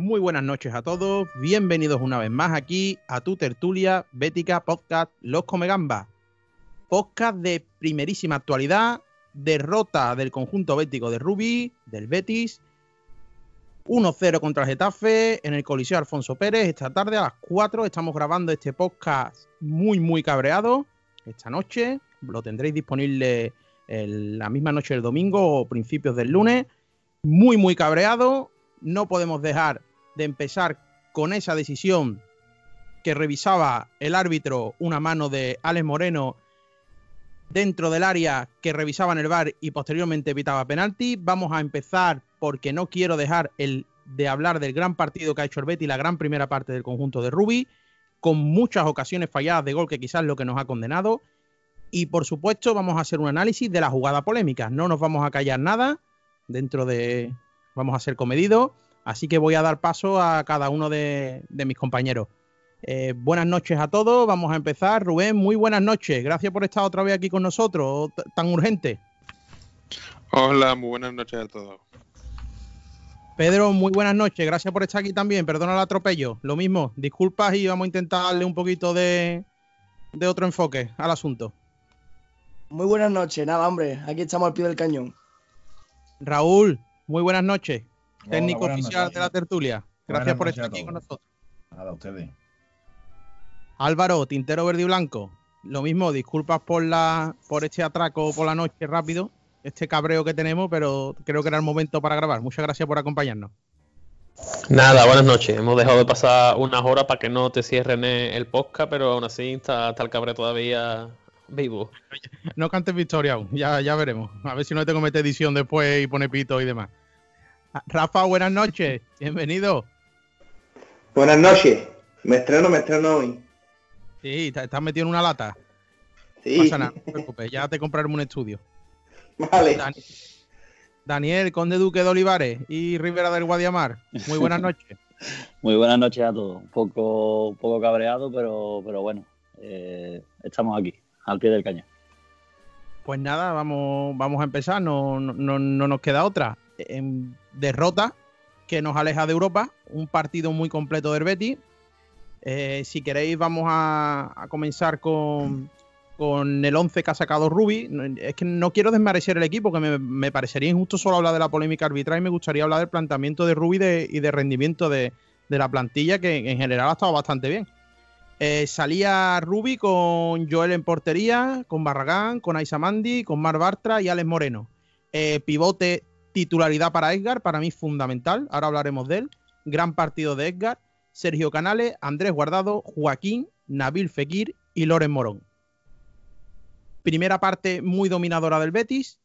Muy buenas noches a todos, bienvenidos una vez más aquí a tu tertulia Bética Podcast Los Comegambas. Podcast de primerísima actualidad, derrota del conjunto bético de Rubí, del Betis, 1-0 contra el Getafe en el Coliseo Alfonso Pérez. Esta tarde a las 4 estamos grabando este podcast muy, muy cabreado. Esta noche lo tendréis disponible la misma noche del domingo o principios del lunes. Muy, muy cabreado no podemos dejar de empezar con esa decisión que revisaba el árbitro, una mano de Alex Moreno dentro del área que revisaba en el bar y posteriormente evitaba penalti. Vamos a empezar porque no quiero dejar el de hablar del gran partido que ha hecho el Betty, la gran primera parte del conjunto de Rubi, con muchas ocasiones falladas de gol que quizás es lo que nos ha condenado. Y por supuesto vamos a hacer un análisis de la jugada polémica. No nos vamos a callar nada dentro de, vamos a ser comedidos, así que voy a dar paso a cada uno de, mis compañeros. Eh, buenas noches a todos, vamos a empezar. Rubén, muy buenas noches, gracias por estar otra vez aquí con nosotros, tan urgente. Hola, muy buenas noches a todos. Pedro, muy buenas noches, gracias por estar aquí también, perdona el atropello, lo mismo, disculpas y vamos a intentar darle un poquito de, de otro enfoque al asunto. Muy buenas noches, nada hombre, aquí estamos al pie del cañón. Raúl, muy buenas noches. Técnico oficial de la tertulia. Gracias por estar aquí con nosotros. Nada, ustedes. Álvaro, Tintero Verde y Blanco. Lo mismo, disculpas por la por este atraco por la noche rápido, este cabreo que tenemos, pero creo que era el momento para grabar. Muchas gracias por acompañarnos. Nada, buenas noches. Hemos dejado de pasar unas horas para que no te cierren el podcast, pero aún así está, el cabreo todavía vivo. No cantes victoria aún, ya, ya veremos. A ver si no te comete edición después y pone pito y demás. Rafa, buenas noches, bienvenido. Buenas noches, me estreno, me estreno hoy. Sí, estás metido en una lata. Sí. No pasa nada, no te preocupes, ya te compraremos un estudio. Vale. Daniel, Conde Duque de Olivares y Rivera del Guadiamar, muy buenas noches. muy buenas noches a todos. Un poco, poco cabreado, pero, pero bueno, eh, estamos aquí, al pie del cañón. Pues nada, vamos, vamos a empezar, no, no, no nos queda otra en derrota que nos aleja de Europa, un partido muy completo del Betis. Eh, si queréis vamos a, comenzar con, con, el 11 que ha sacado Rubi. Es que no quiero desmerecer el equipo, que me, parecería injusto solo hablar de la polémica arbitral y me gustaría hablar del planteamiento de Rubi y de rendimiento de, la plantilla, que en general ha estado bastante bien. Eh, salía Rubi con Joel en portería, con Barragán, con Aisamandi, con Mar Bartra y Alex Moreno. Eh, pivote Titularidad para Edgar, para mí fundamental. Ahora hablaremos de él. Gran partido de Edgar. Sergio Canales, Andrés Guardado, Joaquín, Nabil Fekir y Loren Morón. Primera parte muy dominadora del Betis,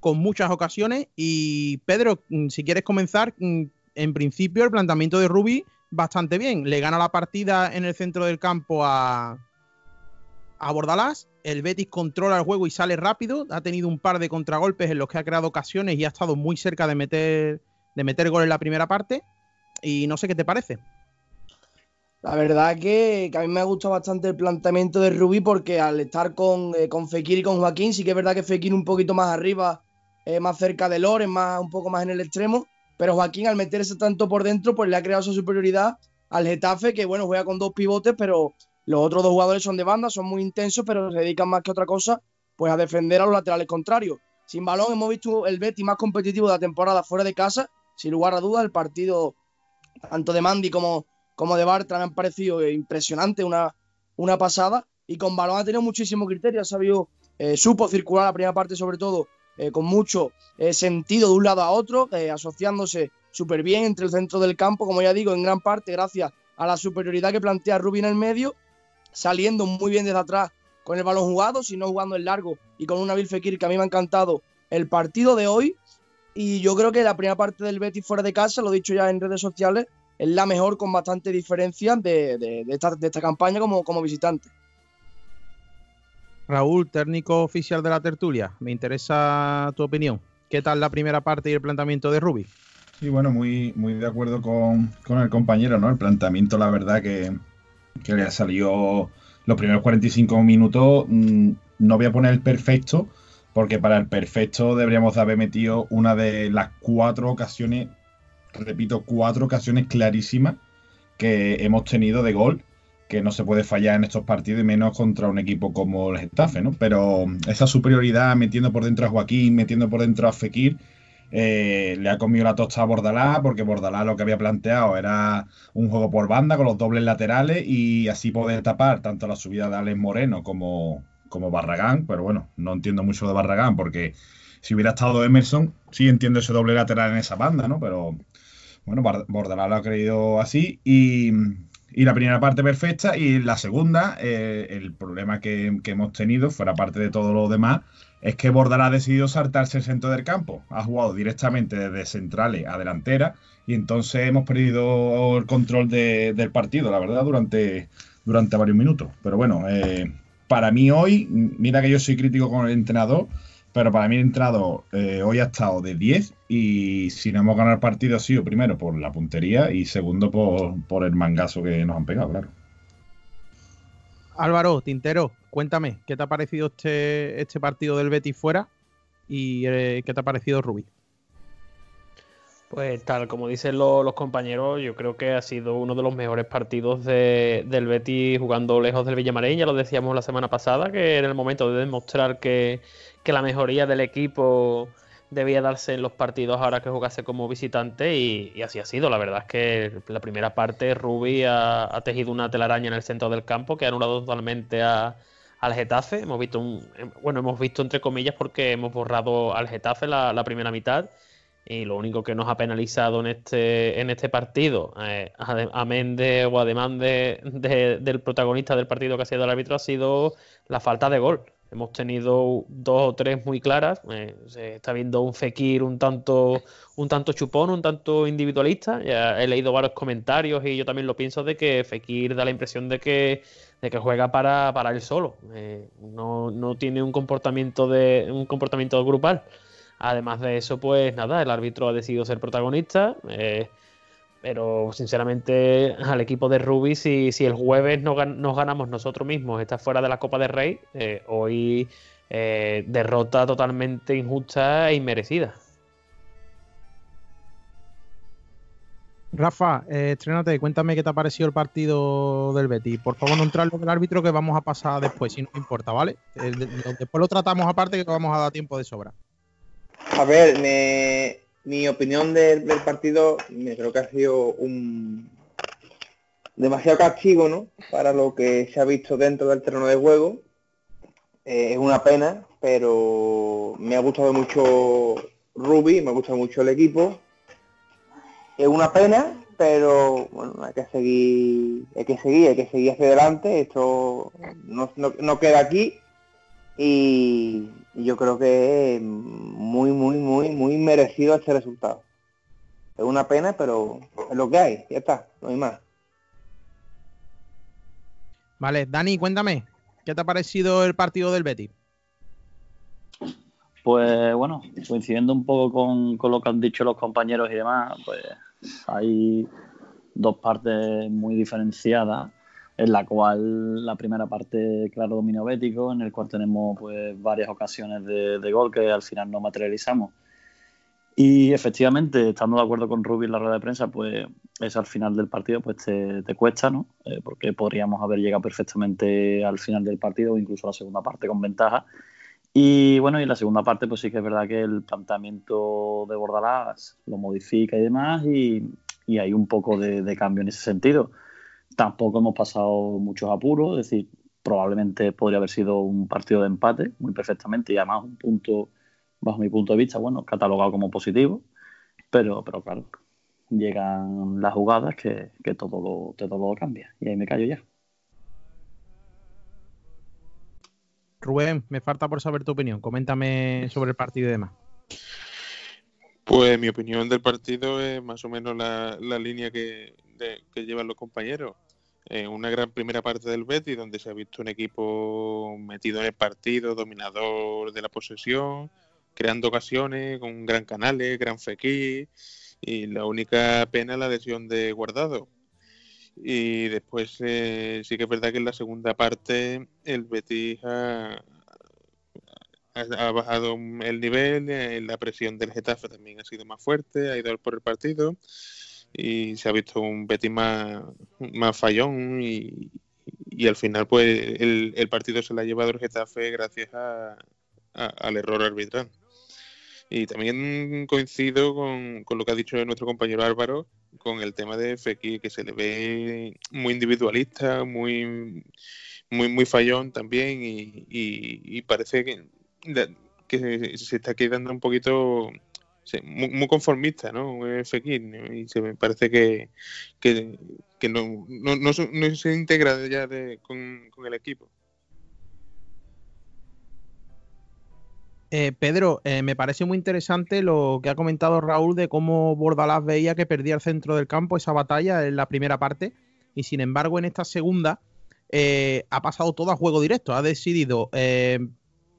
con muchas ocasiones. Y Pedro, mm, si quieres comenzar, mm, en principio el planteamiento de Rubi bastante bien. Le gana la partida en el centro del campo a, a Bordalás. El Betis controla el juego y sale rápido. Ha tenido un par de contragolpes en los que ha creado ocasiones y ha estado muy cerca de meter, de meter gol en la primera parte. Y no sé qué te parece. La verdad que, a mí me ha gustado bastante el planteamiento de Rubí porque al estar con, eh, con y con Joaquín, sí que es verdad que Fekir un poquito más arriba, eh, más cerca de Loren, más, un poco más en el extremo, pero Joaquín al meterse tanto por dentro, pues le ha creado su superioridad al Getafe, que bueno, juega con dos pivotes, pero los otros dos jugadores son de banda, son muy intensos, pero se dedican más que otra cosa pues a defender a los laterales contrarios. Sin balón hemos visto el Betty más competitivo de la temporada fuera de casa, sin lugar a dudas, el partido tanto de Mandy como, como de Bartra me han parecido impresionante, una, una pasada, y con balón ha tenido muchísimo criterio, ha sabido, eh, supo circular la primera parte sobre todo eh, con mucho eh, sentido de un lado a otro, asociándose súper bien entre el centro del campo, como ya digo, en gran parte gracias a la superioridad que plantea Rubin en el medio saliendo muy bien desde atrás con el balón jugado, sino jugando en largo y con una Bill Fekir que a mí me ha encantado el partido de hoy. Y yo creo que la primera parte del Betis fuera de casa, lo he dicho ya en redes sociales, es la mejor con bastante diferencia de, esta, campaña como, como visitante. Raúl, técnico oficial de la tertulia, me interesa tu opinión. ¿Qué tal la primera parte y el planteamiento de Rubi? Sí, bueno, muy, muy de acuerdo con, con el compañero, ¿no? El planteamiento, la verdad, que, que le salió los primeros 45 minutos. Mm, no voy a poner el perfecto, porque para el perfecto deberíamos de haber metido una de las cuatro ocasiones repito, cuatro ocasiones clarísimas que hemos tenido de gol que no se puede fallar en estos partidos y menos contra un equipo como el Getafe, ¿no? Pero esa superioridad metiendo por dentro a Joaquín, metiendo por dentro a Fekir, eh, le ha comido la tosta a Bordalá, porque Bordalá lo que había planteado era un juego por banda con los dobles laterales y así poder tapar tanto la subida de Alex Moreno como, como Barragán. Pero bueno, no entiendo mucho de Barragán porque si hubiera estado Emerson, sí entiendo ese doble lateral en esa banda, ¿no? Pero bueno, Bordalá lo ha creído así y y la primera parte perfecta y la segunda, eh, el problema que, hemos tenido, fuera parte de todo lo demás, es que Bordalá ha decidido saltarse el centro del campo. Ha jugado directamente desde centrales a delantera y entonces hemos perdido el control del partido, la verdad, durante, durante varios minutos. Pero bueno, eh, para mí hoy, mira que yo soy crítico con el entrenador, pero para mí el entrenador eh, hoy ha estado de 10 y si no hemos ganado el partido ha sido primero por la puntería y segundo por, el mangazo que nos han pegado, claro. Álvaro, Tintero, cuéntame, ¿qué te ha parecido este, este partido del Betis fuera y eh, qué te ha parecido Rubí? Pues tal como dicen los, compañeros, yo creo que ha sido uno de los mejores partidos del Betis jugando lejos del Villamarín. Ya lo decíamos la semana pasada, que era el momento de demostrar que, que la mejoría del equipo debía darse en los partidos ahora que jugase como visitante y, así ha sido. La verdad es que la primera parte Rubi ha, tejido una telaraña en el centro del campo que ha anulado totalmente a, al Getafe. Hemos visto un, bueno, hemos visto entre comillas porque hemos borrado al Getafe la, primera mitad y lo único que nos ha penalizado en este, en este partido, eh, amén de, o además de, del protagonista del partido que ha sido el árbitro, ha sido la falta de gol. Hemos tenido dos o tres muy claras. Eh, está viendo un Fekir un tanto, un tanto chupón, un tanto individualista. He leído varios comentarios y yo también lo pienso de que Fekir da la impresión de que, de que juega para, para él solo. Eh, no, no, tiene un comportamiento de un comportamiento grupal. Además de eso, pues nada, el árbitro ha decidido ser protagonista. Eh, pero sinceramente, al equipo de Ruby, si, si el jueves nos, ganamos nosotros mismos, está fuera de la Copa de Rey, eh, hoy derrota totalmente injusta e inmerecida. Rafa, eh, estrénate, cuéntame qué te ha parecido el partido del Betis. Por favor, no entrar del árbitro que vamos a pasar después, si no importa, ¿vale? después lo tratamos aparte que vamos a dar tiempo de sobra. A ver, mi opinión del, partido, me creo que ha sido un demasiado castigo, ¿no? Para lo que se ha visto dentro del terreno de juego. Eh, es una pena, pero me ha gustado mucho Ruby, me ha gustado mucho el equipo. Es una pena, pero bueno, hay que seguir, hay que seguir, hay que seguir hacia adelante. Esto no, no queda aquí y, yo creo que es muy, muy, muy, muy merecido este resultado. Es una pena, pero es lo que hay, ya está, no hay más. Vale, Dani, cuéntame, ¿qué te ha parecido el partido del Betis? Pues bueno, coincidiendo un poco con, con, lo que han dicho los compañeros y demás, pues hay dos partes muy diferenciadas en la cual la primera parte, claro, dominio bético, en el cual tenemos pues varias ocasiones de, gol que al final no materializamos. Y efectivamente, estando de acuerdo con Rubi en la rueda de prensa, pues es al final del partido, pues te, cuesta, ¿no? Eh, porque podríamos haber llegado perfectamente al final del partido o incluso a la segunda parte con ventaja. Y bueno, y la segunda parte, pues sí que es verdad que el planteamiento de Bordalás lo modifica y demás, y, hay un poco de cambio en ese sentido. Tampoco hemos pasado muchos apuros, es decir, probablemente podría haber sido un partido de empate muy perfectamente y además un punto, bajo mi punto de vista, bueno, catalogado como positivo, pero, pero claro, llegan las jugadas que, todo, lo, todo lo cambia y ahí me callo ya. Rubén, me falta por saber tu opinión. Coméntame sobre el partido y demás. Pues mi opinión del partido es más o menos la, línea que, llevan los compañeros. Eh, una gran primera parte del Betis donde se ha visto un equipo metido en el partido, dominador de la posesión, creando ocasiones con gran canales, gran fequí y la única pena la lesión de Guardado. Y después eh, sí que es verdad que en la segunda parte el Betis ha, bajado el nivel, eh, la presión del Getafe también ha sido más fuerte, ha ido por el partido y se ha visto un Betis más, más fallón y, al final pues el, partido se lo ha llevado el Getafe gracias al error arbitral. Y también coincido con, lo que ha dicho nuestro compañero Álvaro con el tema de Fekir, que se le ve muy individualista, muy, muy, muy fallón también y, parece que, que, se está quedando un poquito muy, conformista, ¿no? Fekir, y se me parece que, que, no, no, se integra ya con, con el equipo. Eh, Pedro, eh, me parece muy interesante lo que ha comentado Raúl de cómo Bordalás veía que perdía el centro del campo esa batalla en la primera parte y sin embargo en esta segunda eh, ha pasado todo a juego directo. Ha decidido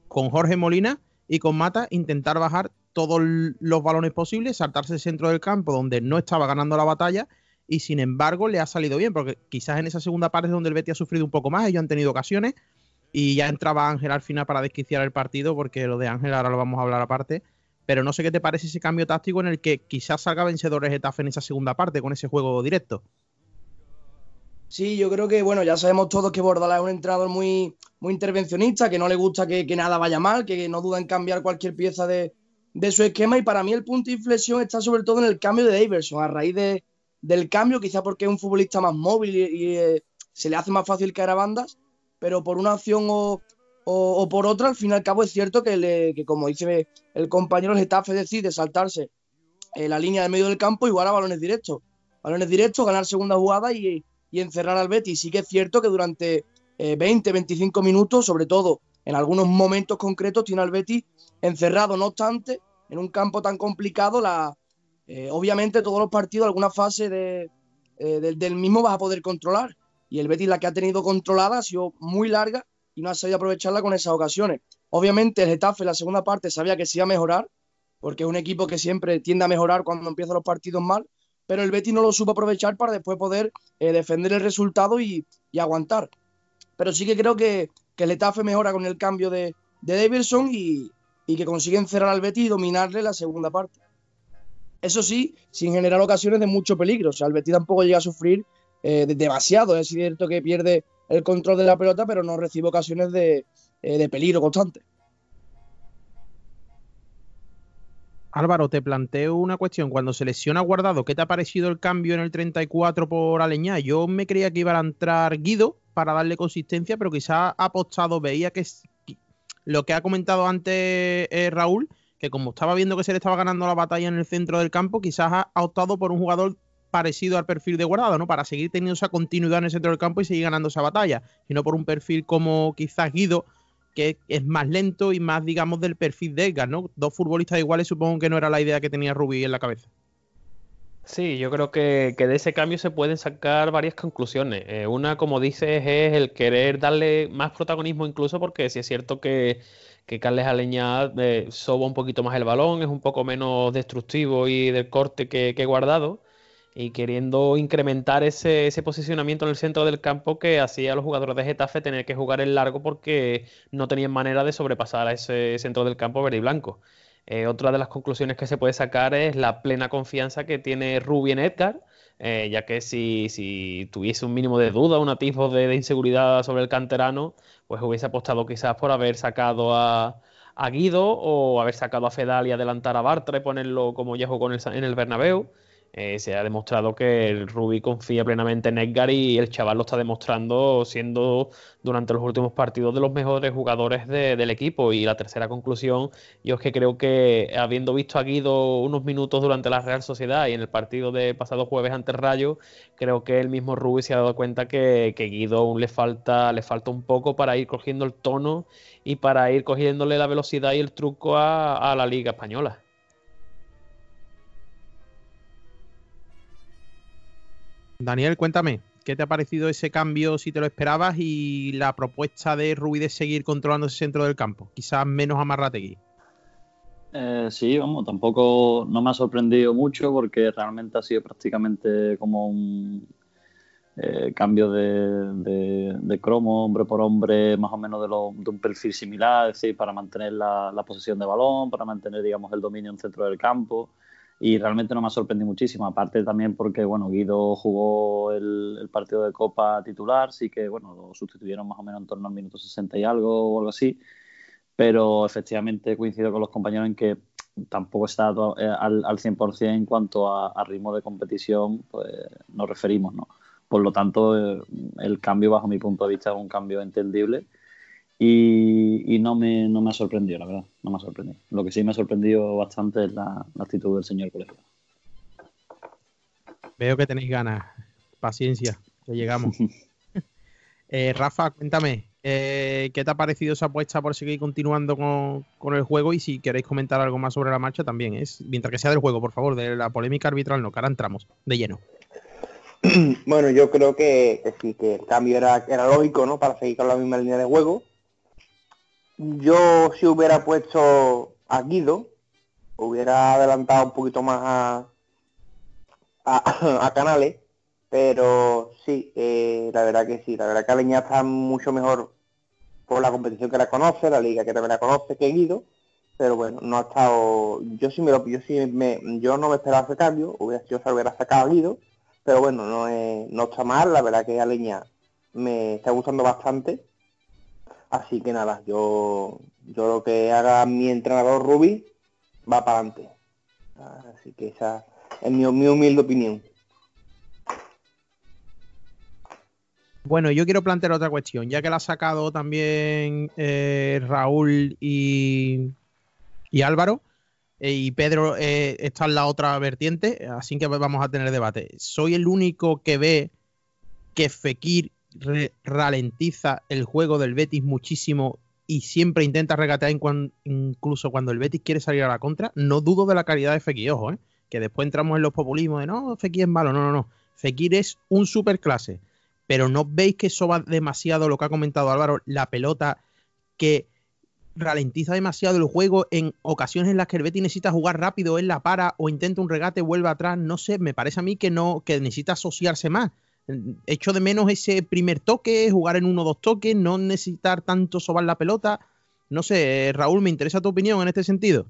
con Jorge Molina y con Mata intentar bajar todos los balones posibles, saltarse el centro del campo donde no estaba ganando la batalla y sin embargo le ha salido bien porque quizás en esa segunda parte es donde el Betis ha sufrido un poco más, ellos han tenido ocasiones y ya entraba Ángel al final para desquiciar el partido, porque lo de Ángel ahora lo vamos a hablar aparte. Pero no sé qué te parece ese cambio táctico en el que quizás salga vencedores Getafe en esa segunda parte con ese juego directo. Sí, yo creo que, bueno, ya sabemos todos que Bordalás es un entrenador muy, muy intervencionista, que no le gusta que, nada vaya mal, que no duda en cambiar cualquier pieza de, su esquema. Y para mí el punto de inflexión está sobre todo en el cambio de Daverson, a raíz de, del cambio, quizá porque es un futbolista más móvil y, eh, se le hace más fácil caer a bandas pero por una acción o, por otra, al fin y al cabo es cierto que, como dice el compañero, el Getafe decide saltarse eh, la línea de medio del campo igual a balones directos. Balones directos, ganar segunda jugada y, encerrar al Betis. Sí que es cierto que durante 20, eh, 25 minutos, sobre todo en algunos momentos concretos, tiene al Betis encerrado. No obstante, en un campo tan complicado, la, eh, obviamente todos los partidos, alguna fase del mismo vas a poder controlar y el Betis la que ha tenido controlada ha sido muy larga y no ha sabido aprovecharla con esas ocasiones. Obviamente el Getafe la segunda parte sabía que se iba a mejorar, porque es un equipo que siempre tiende a mejorar cuando empiezan los partidos mal, pero el Betis no lo supo aprovechar para después poder eh, defender el resultado y, aguantar. Pero sí que creo que, el Getafe mejora con el cambio de, de Davidson y, y que consigue encerrar al Betis y dominarle la segunda parte. Eso sí, sin generar ocasiones de mucho peligro. O sea, el Betis tampoco llega a sufrir eh, demasiado. Es cierto que pierde el control de la pelota, pero no recibe ocasiones de, eh, peligro constante. Álvaro, te planteo una cuestión. Cuando se lesiona Guardado, ¿qué te ha parecido el cambio en el 34 por Aleñá? Yo me creía que iba a entrar Guido para darle consistencia, pero quizás ha apostado, veía que lo que ha comentado antes eh, Raúl, que como estaba viendo que se le estaba ganando la batalla en el centro del campo, quizás ha optado por un jugador parecido al perfil de Guardado, ¿no? Para seguir teniendo esa continuidad en el centro del campo y seguir ganando esa batalla, sino por un perfil como quizás Guido, que es más lento y más, digamos, del perfil de Edgar, ¿no? Dos futbolistas iguales supongo que no era la idea que tenía Rubí en la cabeza. Sí, yo creo que, de ese cambio se pueden sacar varias conclusiones. Eh, una, como dices, es el querer darle más protagonismo incluso porque si es cierto que, Carles Aleñá eh, soba un poquito más el balón, es un poco menos destructivo y de corte que guardado y queriendo incrementar ese, posicionamiento en el centro del campo que hacía a los jugadores de Getafe tener que jugar el largo porque no tenían manera de sobrepasar a ese centro del campo verde y blanco. Eh, otra de las conclusiones que se puede sacar es la plena confianza que tiene Rubi en Edgar, eh, ya que si, si, tuviese un mínimo de duda, un atisbo de, inseguridad sobre el canterano, pues hubiese apostado quizás por haber sacado a, Guido o haber sacado a Fedal y adelantar a Bartra y ponerlo como ya jugó en el, en el Bernabéu. Eh, se ha demostrado que el Rubi confía plenamente en Edgar y el chaval lo está demostrando siendo durante los últimos partidos de los mejores jugadores del equipo. Y la tercera conclusión, yo es que creo que habiendo visto a Guido unos minutos durante la Real Sociedad y en el partido de pasado jueves ante Rayo, creo que el mismo Rubi se ha dado cuenta que, que Guido aún le falta, le falta un poco para ir cogiendo el tono y para ir cogiéndole la velocidad y el truco a la Liga Española. Daniel, cuéntame, ¿qué te ha parecido ese cambio, si te lo esperabas, y la propuesta de Rubí de seguir controlando ese centro del campo? Quizás menos amarrategui. Eh, sí, vamos, tampoco no me ha sorprendido mucho porque realmente ha sido prácticamente como un, eh, cambio de, cromo, hombre por hombre, más o menos de, de un perfil similar, es decir, para mantener la, la, posesión de balón, para mantener, digamos, el dominio en centro del campo. Y realmente no me ha sorprendido muchísimo, aparte también porque, bueno, Guido jugó el, partido de Copa titular, sí que, bueno, lo sustituyeron más o menos en torno al minuto 60 y algo o algo así, pero efectivamente coincido con los compañeros en que tampoco está eh, al, al 100% en cuanto a, a, ritmo de competición, pues nos referimos, ¿no? Por lo tanto, eh, el cambio, bajo mi punto de vista, es un cambio entendible y, no, me, no me ha sorprendido, la verdad. No me ha sorprendido. Lo que sí me ha sorprendido bastante es la, actitud del señor colegio. Veo que tenéis ganas. Paciencia, que llegamos. Eh, Rafa, cuéntame, eh, ¿qué te ha parecido esa apuesta por seguir continuando con, con, el juego? Y si queréis comentar algo más sobre la marcha, también es, mientras que sea del juego, por favor, de la polémica arbitral, no, que ahora entramos de lleno. Bueno, yo creo que, sí, que el cambio era, era lógico, ¿no? Para seguir con la misma línea de juego. Yo si hubiera puesto a Guido, hubiera adelantado un poquito más a, a, Canales, pero sí, eh, la verdad que sí, la verdad que Aleña está mucho mejor por la competición que la conoce, la liga que también la conoce que Guido, pero bueno, no ha estado, yo sí me lo, yo sí me, yo no me esperaba ese cambio, hubiera, se hubiera sacado a Guido, pero bueno, no, no está mal, la verdad que Aleña me está gustando bastante. Así que nada, yo, yo lo que haga mi entrenador Ruby va para adelante. Así que esa es mi, humilde opinión. Bueno, yo quiero plantear otra cuestión, ya que la ha sacado también eh, Raúl y, y Álvaro. Eh, y Pedro eh, está en la otra vertiente, así que vamos a tener debate. Soy el único que ve que Fekir ralentiza el juego del Betis muchísimo y siempre intenta regatear incluso cuando el Betis quiere salir a la contra. No dudo de la calidad de Fekir, ojo, ¿eh? que después entramos en los populismos de no, Fekir es malo, no, no, no. Fekir es un superclase, pero no veis que eso va demasiado lo que ha comentado Álvaro, la pelota que ralentiza demasiado el juego en ocasiones en las que el Betis necesita jugar rápido, él la para o intenta un regate, vuelve atrás, no sé, me parece a mí que no, que necesita asociarse más. Echo de menos ese primer toque, jugar en uno o dos toques, no necesitar tanto sobar la pelota. No sé, Raúl, me interesa tu opinión en este sentido.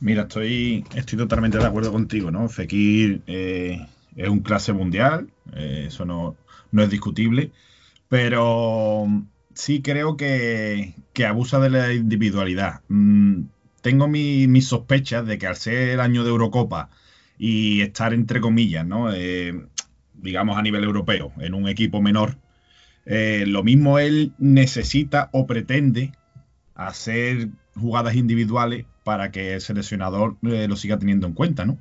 Mira, estoy, estoy totalmente de acuerdo contigo, ¿no? Fekir eh, es un clase mundial, eh, eso no, no es discutible, pero sí creo que, abusa de la individualidad. Mm, tengo mis sospechas de que al ser el año de Eurocopa y estar entre comillas, ¿no? Eh, digamos a nivel europeo, en un equipo menor, eh, lo mismo él necesita o pretende hacer jugadas individuales para que el seleccionador eh, lo siga teniendo en cuenta, ¿no?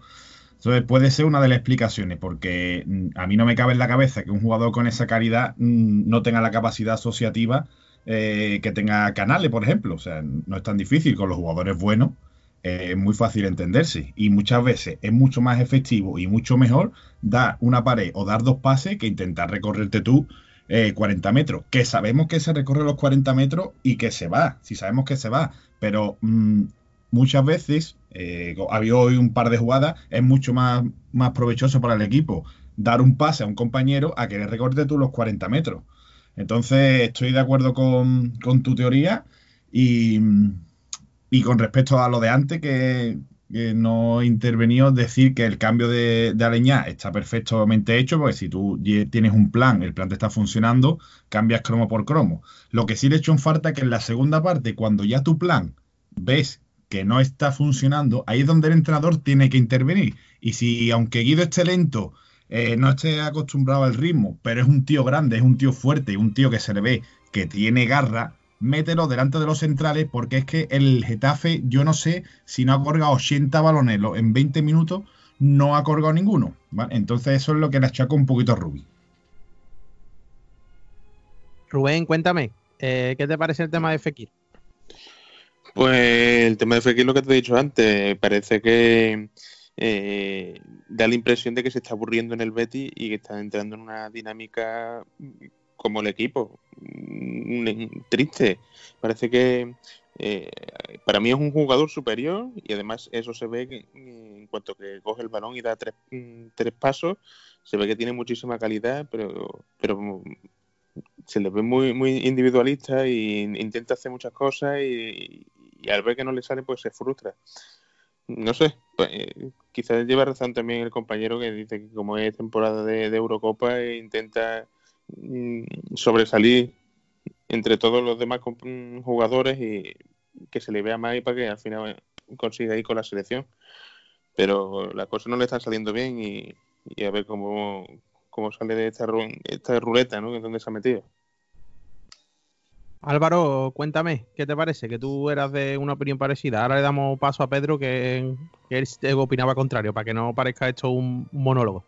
Entonces puede ser una de las explicaciones, porque mm, a mí no me cabe en la cabeza que un jugador con esa calidad mm, no tenga la capacidad asociativa eh, que tenga Canales, por ejemplo. O sea, no es tan difícil con los jugadores buenos. Es muy fácil entenderse y muchas veces es mucho más efectivo y mucho mejor dar una pared o dar dos pases que intentar recorrerte tú 40 eh, metros. Que sabemos que se recorre los 40 metros y que se va, si sabemos que se va, pero mm, muchas veces, eh, había hoy un par de jugadas, es mucho más, más provechoso para el equipo dar un pase a un compañero a que le recorte tú los 40 metros. Entonces, estoy de acuerdo con, tu teoría y, con respecto a lo de antes, que, no he intervenido, decir que el cambio de, de Aleñá está perfectamente hecho, porque si tú tienes un plan, el plan te está funcionando, cambias cromo por cromo. Lo que sí le he hecho en falta es que en la segunda parte, cuando ya tu plan ves que no está funcionando, ahí es donde el entrenador tiene que intervenir. Y si, aunque Guido esté lento, eh, no esté acostumbrado al ritmo, pero es un tío grande, es un tío fuerte, un tío que se le ve que tiene garra, mételo delante de los centrales, porque es que el Getafe, yo no sé si no ha colgado 80 balones en 20 minutos, no ha colgado ninguno. Entonces, eso es lo que le achaco un poquito a Rubí. Rubén, cuéntame, eh, ¿qué te parece el tema de Fekir? Pues el tema de Fekir, lo que te he dicho antes, parece que eh, da la impresión de que se está aburriendo en el Betty y que está entrando en una dinámica como el equipo. Mm, triste. Parece que eh, para mí es un jugador superior y además eso se ve en cuanto que coge el balón y da tres, mm, tres pasos, se ve que tiene muchísima calidad, pero, pero se le ve muy, muy individualista e intenta hacer muchas cosas y, al ver que no le sale pues se frustra. No sé, pues, eh, quizás lleva razón también el compañero que dice que como es temporada de, Eurocopa e intenta mm, sobresalir entre todos los demás mm, jugadores y que se le vea más y para que al final consiga ir con la selección. Pero las cosas no le están saliendo bien y, a ver cómo, cómo sale de esta, esta ruleta, ¿no? En donde se ha metido. Álvaro, cuéntame, ¿qué te parece? Que tú eras de una opinión parecida. Ahora le damos paso a Pedro, que, que él opinaba contrario, para que no parezca esto un monólogo.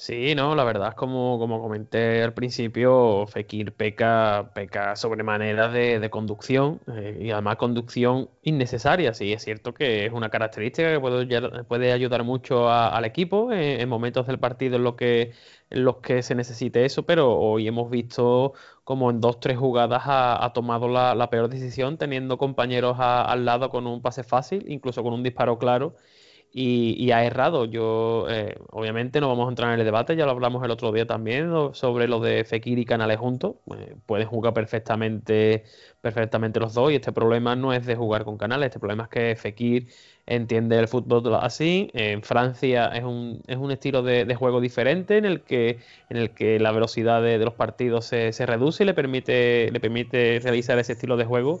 Sí, no, la verdad es como, como comenté al principio, Fekir peca, peca sobremanera de, de conducción eh, y además conducción innecesaria. Sí, es cierto que es una característica que puede, puede ayudar mucho al equipo en, momentos del partido en los que, en los que se necesite eso, pero hoy hemos visto como en dos, tres jugadas ha, tomado la, peor decisión, teniendo compañeros al lado con un pase fácil, incluso con un disparo claro y, ha errado. Yo, eh, obviamente, no vamos a entrar en el debate, ya lo hablamos el otro día también sobre lo de Fekir y Canales juntos. Eh, pueden jugar perfectamente, perfectamente los dos y este problema no es de jugar con Canales, este problema es que Fekir entiende el fútbol así. En Francia es un, es un estilo de, juego diferente en el que, en el que la velocidad de, los partidos se, se, reduce y le permite, le permite realizar ese estilo de juego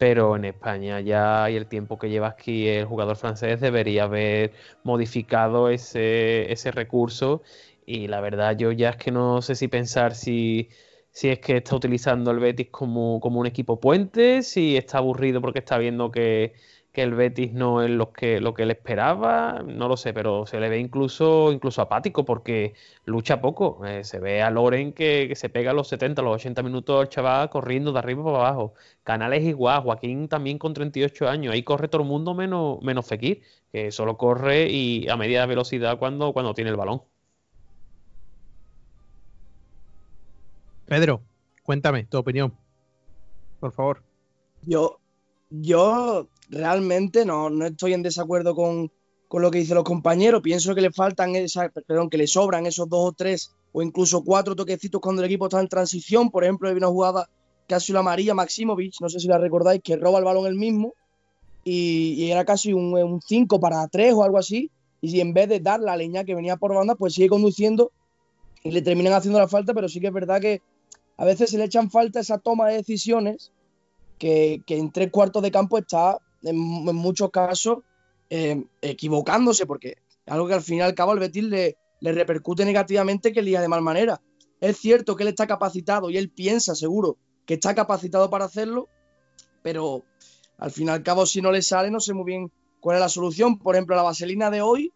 pero en España ya y el tiempo que lleva aquí el jugador francés debería haber modificado ese, ese recurso. Y la verdad yo ya es que no sé si pensar si, si es que está utilizando el Betis como, como un equipo puente, si está aburrido porque está viendo que, que el Betis no es lo que, lo que él esperaba, no lo sé, pero se le ve incluso, incluso apático porque lucha poco. Eh, se ve a Loren que, se pega los 70, los 80 minutos el chaval corriendo de arriba para abajo. Canales igual, Joaquín también con 38 años, ahí corre todo el mundo menos, menos Fekir, que solo corre y a media velocidad cuando, cuando tiene el balón. Pedro, cuéntame tu opinión, por favor. Yo, yo realmente no, no estoy en desacuerdo con, lo que dicen los compañeros. Pienso que le faltan esa, perdón, que le sobran esos dos o tres o incluso cuatro toquecitos cuando el equipo está en transición. Por ejemplo, hay una jugada casi la María Maximovic, no sé si la recordáis, que roba el balón él mismo y, era casi un 5 para 3 o algo así. Y si en vez de dar la leña que venía por banda, pues sigue conduciendo y le terminan haciendo la falta, pero sí que es verdad que a veces se le echan falta esa toma de decisiones que, que en tres cuartos de campo está en, muchos casos eh, equivocándose, porque algo que al final al cabo al Betis le, repercute negativamente que lía de mal manera. Es cierto que él está capacitado y él piensa seguro que está capacitado para hacerlo, pero al fin y al cabo si no le sale no sé muy bien cuál es la solución. Por ejemplo, la vaselina de hoy,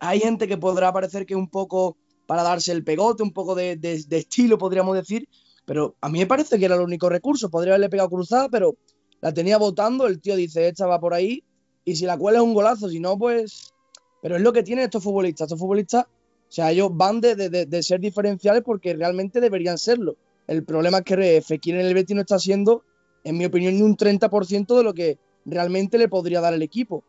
hay gente que podrá parecer que un poco para darse el pegote, un poco de, de, estilo, podríamos decir, pero a mí me parece que era el único recurso. Podría haberle pegado cruzada, pero la tenía votando, el tío dice, esta va por ahí, y si la cuela es un golazo, si no, pues... Pero es lo que tienen estos futbolistas, estos futbolistas, o sea, ellos van de, ser diferenciales porque realmente deberían serlo. El problema es que Fekir en el Betis no está siendo, en mi opinión, ni un 30% de lo que realmente le podría dar el equipo.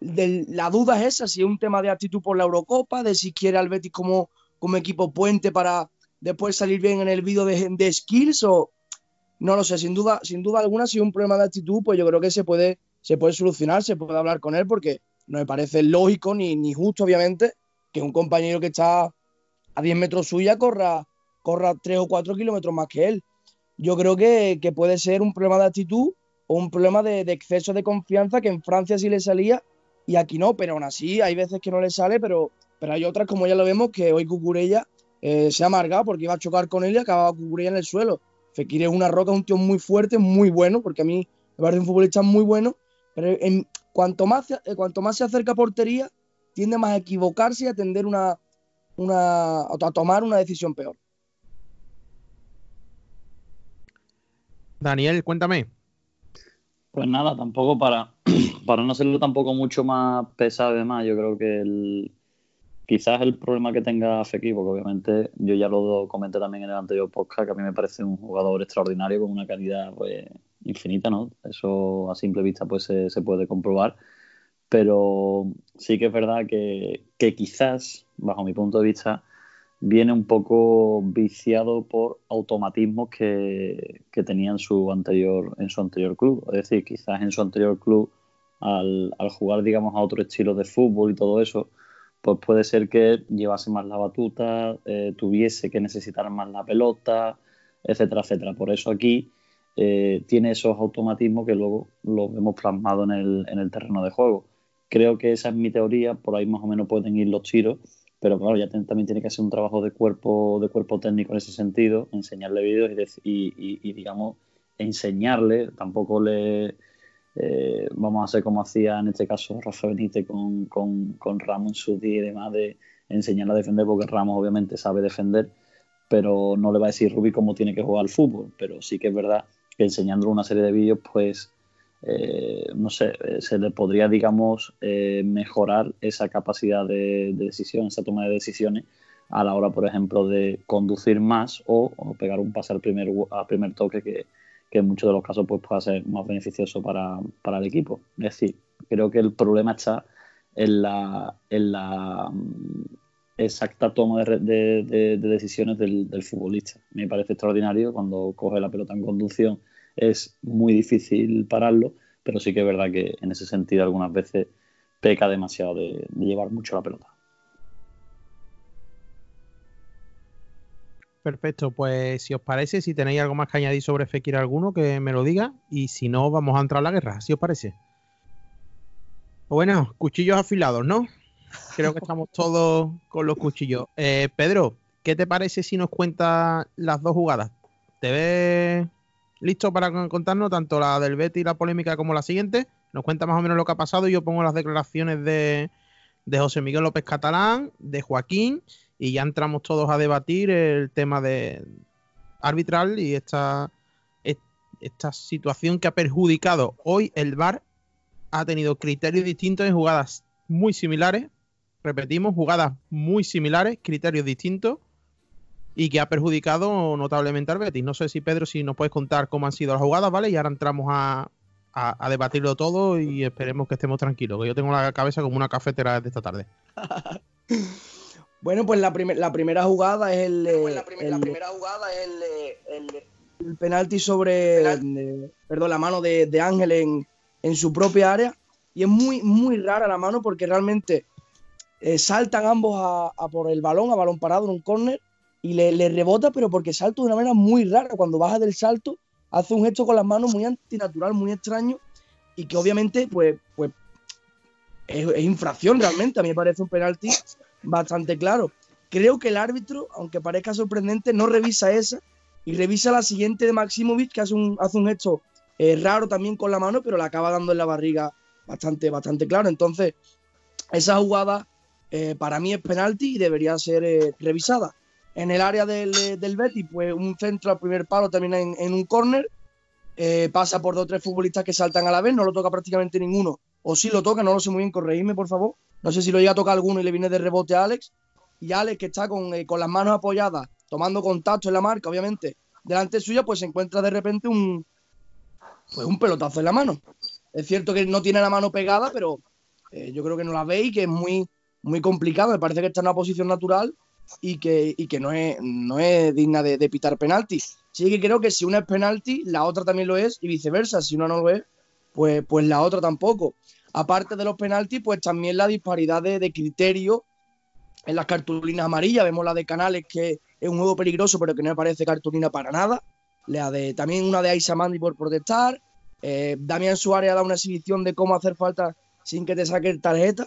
la duda es esa, si es un tema de actitud por la Eurocopa, de si quiere al Betis como, como equipo puente para después salir bien en el vídeo de, de skills o, no lo sé, sin duda, sin duda alguna, si es un problema de actitud, pues yo creo que se puede, se puede solucionar, se puede hablar con él, porque no me parece lógico ni, ni justo, obviamente, que un compañero que está a 10 metros suya corra, corra 3 o 4 kilómetros más que él. Yo creo que, puede ser un problema de actitud o un problema de, exceso de confianza que en Francia sí le salía y aquí no, pero aún así hay veces que no le sale, pero, pero hay otras, como ya lo vemos, que hoy Cucurella eh, se ha amargado porque iba a chocar con él y acababa Cucurella en el suelo. Fekir es una roca, un tío muy fuerte, muy bueno, porque a mí me parece un futbolista muy bueno, pero en, cuanto, más, cuanto más se acerca a portería, tiende más a equivocarse y a tender una, una, a tomar una decisión peor. Daniel, cuéntame. Pues nada, tampoco para, para no hacerlo tampoco mucho más pesado y demás, yo creo que el, Quizás el problema que tenga Fekir, porque obviamente yo ya lo comenté también en el anterior podcast, que a mí me parece un jugador extraordinario con una calidad pues, infinita, ¿no? Eso a simple vista pues se, puede comprobar. Pero sí que es verdad que, quizás, bajo mi punto de vista, viene un poco viciado por automatismos que, que tenía en su, anterior, en su anterior club. Es decir, quizás en su anterior club, al, al jugar, digamos, a otro estilo de fútbol y todo eso, pues puede ser que llevase más la batuta, eh, tuviese que necesitar más la pelota, etcétera, etcétera. Por eso aquí eh, tiene esos automatismos que luego los vemos plasmados en el, terreno de juego. Creo que esa es mi teoría, por ahí más o menos pueden ir los tiros, pero claro, ya también tiene que hacer un trabajo de cuerpo, de cuerpo técnico en ese sentido, enseñarle vídeos y, y, digamos, enseñarle, tampoco le eh, vamos a hacer como hacía en este caso Rafa Benítez con, con, con Ramos en y demás, de enseñarle a defender, porque Ramos obviamente sabe defender, pero no le va a decir Rubi cómo tiene que jugar al fútbol, pero sí que es verdad que enseñándole una serie de vídeos, pues, eh, no sé, eh, se le podría, digamos, mejorar esa capacidad de, decisión, esa toma de decisiones a la hora, por ejemplo, de conducir más o, pegar un pase al primer, al primer toque que, que en muchos de los casos pues, pueda ser más beneficioso para, el equipo. Es decir, creo que el problema está en la, en la mm, exacta toma de, decisiones del, futbolista. Me parece extraordinario cuando coge la pelota en conducción, es muy difícil pararlo, pero sí que es verdad que en ese sentido algunas veces peca demasiado de llevar mucho la pelota. Perfecto, pues si os parece, si tenéis algo más que añadir sobre Fekir alguno, que me lo diga. Y si no, vamos a entrar a la guerra, si os parece. Bueno, cuchillos afilados, ¿no? Creo que estamos todos con los cuchillos. Eh, Pedro, ¿qué te parece si nos cuentas las dos jugadas? ¿Te ves listo para contarnos tanto la del Betty y la polémica como la siguiente? Nos cuenta más o menos lo que ha pasado y yo pongo las declaraciones de, de José Miguel López Catalán, de Joaquín y ya entramos todos a debatir el tema de arbitral y esta, esta situación que ha perjudicado hoy el VAR ha tenido criterios distintos en jugadas muy similares, repetimos, jugadas muy similares, criterios distintos y que ha perjudicado notablemente al Betis. No sé si Pedro, si nos puedes contar cómo han sido las jugadas, ¿vale? Y ahora entramos a, a, debatirlo todo y esperemos que estemos tranquilos, que yo tengo la cabeza como una cafetera de esta tarde. Bueno, pues la, la primera jugada es el, pues la, primera jugada es el, penalti sobre perdón, la mano de, Ángel en, su propia área. Y es muy, muy rara la mano porque realmente eh, saltan ambos a, por el balón, a balón parado en un córner, y le, rebota, pero porque salta de una manera muy rara. Cuando baja del salto, hace un gesto con las manos muy antinatural, muy extraño, y que obviamente, pues, pues es, es infracción realmente. A mí me parece un penalti bastante claro. Creo que el árbitro, aunque parezca sorprendente, no revisa esa y revisa la siguiente de Maximovic, que hace un, hace un gesto eh, raro también con la mano, pero la acaba dando en la barriga bastante, bastante claro. Entonces, esa jugada eh, para mí es penalti y debería ser eh, revisada. En el área del, del pues un centro al primer palo termina en, un córner, pasa por dos o tres futbolistas que saltan a la vez, no lo toca prácticamente ninguno, o si lo toca, no lo sé muy bien, corregidme por favor. No sé si lo llega a tocar alguno y le viene de rebote a Alex. Y Alex, que está con, eh, con las manos apoyadas, tomando contacto en la marca, obviamente, delante suya, pues se encuentra de repente un, pues un pelotazo en la mano. Es cierto que no tiene la mano pegada, pero eh, yo creo que no la ve y que es muy, muy complicado. Me parece que está en una posición natural y que, y que no, es, no es digna de, pitar penalti. Sí que creo que si una es penalti, la otra también lo es y viceversa. Si una no lo es, pues, pues la otra tampoco aparte de los penaltis, pues también la disparidad de, criterio en las cartulinas amarillas. Vemos la de Canales, que es un juego peligroso, pero que no me parece cartulina para nada. La de, también una de Aisa Mandi por protestar. Eh, Damián Suárez ha dado una exhibición de cómo hacer falta sin que te saque tarjeta.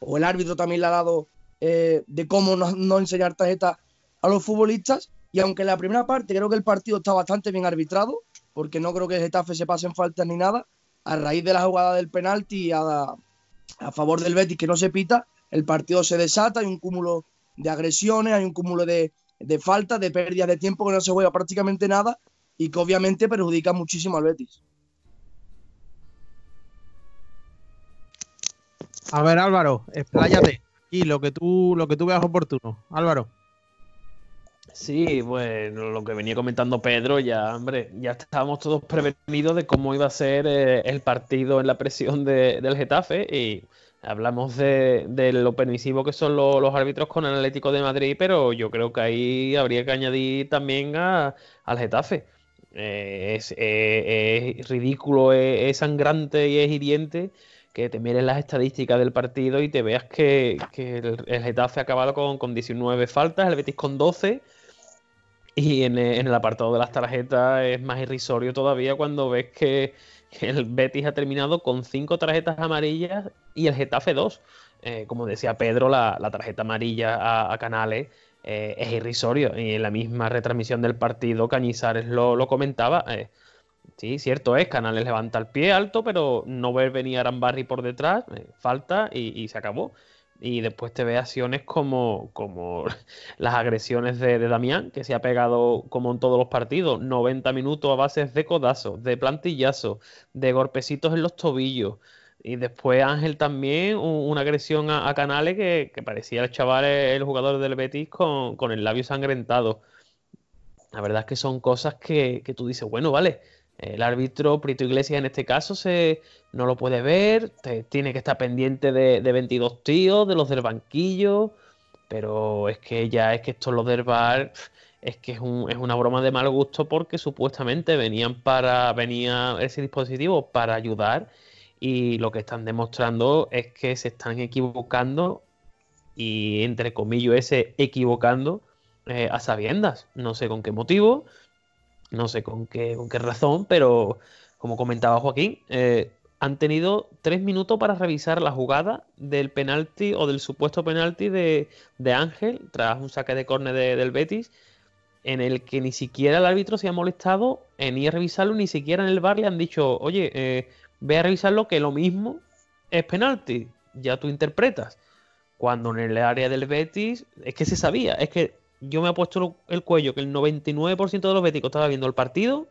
O el árbitro también le ha dado eh, de cómo no, enseñar tarjeta a los futbolistas. Y aunque en la primera parte creo que el partido está bastante bien arbitrado, porque no creo que el Getafe se pasen faltas ni nada, a raíz de la jugada del penalti a, a favor del Betis que no se pita, el partido se desata, hay un cúmulo de agresiones, hay un cúmulo de, de faltas, de pérdidas de tiempo que no se juega prácticamente nada y que obviamente perjudica muchísimo al Betis. A ver, Álvaro, expláyate. Y lo que tú, lo que tú veas oportuno. Álvaro. Sí, bueno, lo que venía comentando Pedro, ya, hombre, ya estábamos todos prevenidos de cómo iba a ser eh, el partido en la presión del Getafe y hablamos de, lo permisivo que son los árbitros con el Atlético de Madrid, pero yo creo que ahí habría que añadir también al Getafe. Eh, es, ridículo, es, sangrante y es hiriente que te mires las estadísticas del partido y te veas que, el, Getafe ha acabado con, con 19 faltas, el Betis con 12 y en, el apartado de las tarjetas es más irrisorio todavía cuando ves que, el Betis ha terminado con cinco tarjetas amarillas y el Getafe dos. Eh, como decía Pedro, la, tarjeta amarilla a, Canales eh, es irrisorio. Y en la misma retransmisión del partido, Cañizares lo, comentaba. Eh, sí, cierto es, Canales levanta el pie alto, pero no ver venir a Arambarri por detrás, falta y se acabó y después te ve acciones como, como las agresiones de, Damián, que se ha pegado como en todos los partidos, 90 minutos a bases de codazo, de plantillazo, de golpecitos en los tobillos. Y después Ángel también, una agresión a, Canales que, parecía el chaval, el jugador del Betis, con, con el labio sangrentado. La verdad es que son cosas que, que tú dices, bueno, vale, el árbitro Prito Iglesias en este caso se, no lo puede ver, tiene que estar pendiente de, 22 tíos, de los del banquillo, pero es que ya es que esto lo del bar es que es, una broma de mal gusto porque supuestamente venían para venía ese dispositivo para ayudar y lo que están demostrando es que se están equivocando y entre comillas ese equivocando eh, a sabiendas, no sé con qué motivo no sé con qué, con qué razón, pero como comentaba Joaquín, eh, han tenido tres minutos para revisar la jugada del penalti o del supuesto penalti de, Ángel tras un saque de córner del Betis, en el que ni siquiera el árbitro se ha molestado en ir a revisarlo, ni siquiera en el bar le han dicho, oye, eh, ve a revisarlo que lo mismo es penalti, ya tú interpretas. Cuando en el área del Betis es que se sabía, es que yo me he puesto el cuello que el 99% de los béticos estaba viendo el partido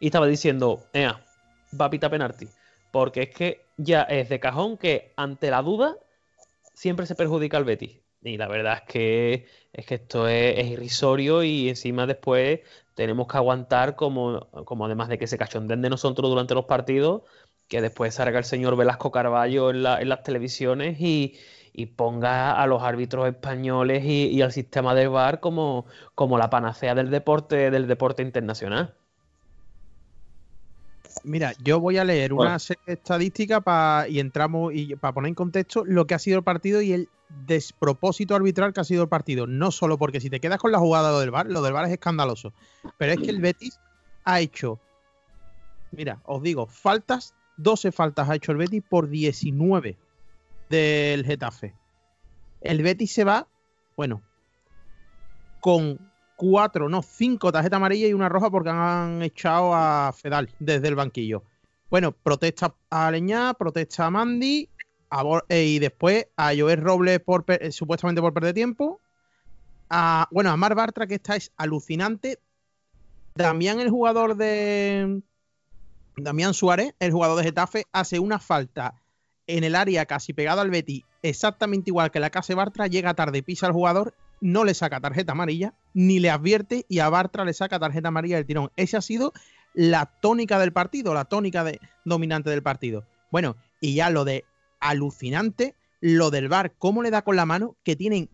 y estaba diciendo, Ea, va a pitar penalti. Porque es que ya es de cajón que ante la duda siempre se perjudica al Betis. Y la verdad es que, es que esto es, irrisorio y encima después tenemos que aguantar como, como además de que se cachondeen de nosotros durante los partidos, que después salga el señor Velasco Carballo en las televisiones y, y ponga a los árbitros españoles y, al sistema del VAR como, como la panacea del deporte, del deporte internacional. Mira, yo voy a leer una serie de estadísticas y entramos y para poner en contexto lo que ha sido el partido y el despropósito arbitral que ha sido el partido. No solo porque si te quedas con la jugada lo del VAR, lo del VAR es escandaloso, pero es que el Betis ha hecho, mira, os digo, faltas, 12 faltas ha hecho el Betis por 19 del Getafe. El Betis se va, bueno, con cuatro, no, cinco tarjetas amarillas y una roja porque han echado a Fedal desde el banquillo. Bueno, protesta a Leñá, protesta a Mandy eh, y después a Joel Robles por, eh, supuestamente por perder tiempo. Bueno, a Mar Bartra, que esta es alucinante. Damián, el jugador de. Damián Suárez, el jugador de Getafe, hace una falta en el área casi pegado al Betty, exactamente igual que la Case Bartra, llega tarde, pisa al jugador, no le saca tarjeta amarilla, ni le advierte y a Bartra le saca tarjeta amarilla del tirón. Esa ha sido la tónica del partido, la tónica de, dominante del partido. Bueno, y ya lo de alucinante, lo del bar, cómo le da con la mano, que tienen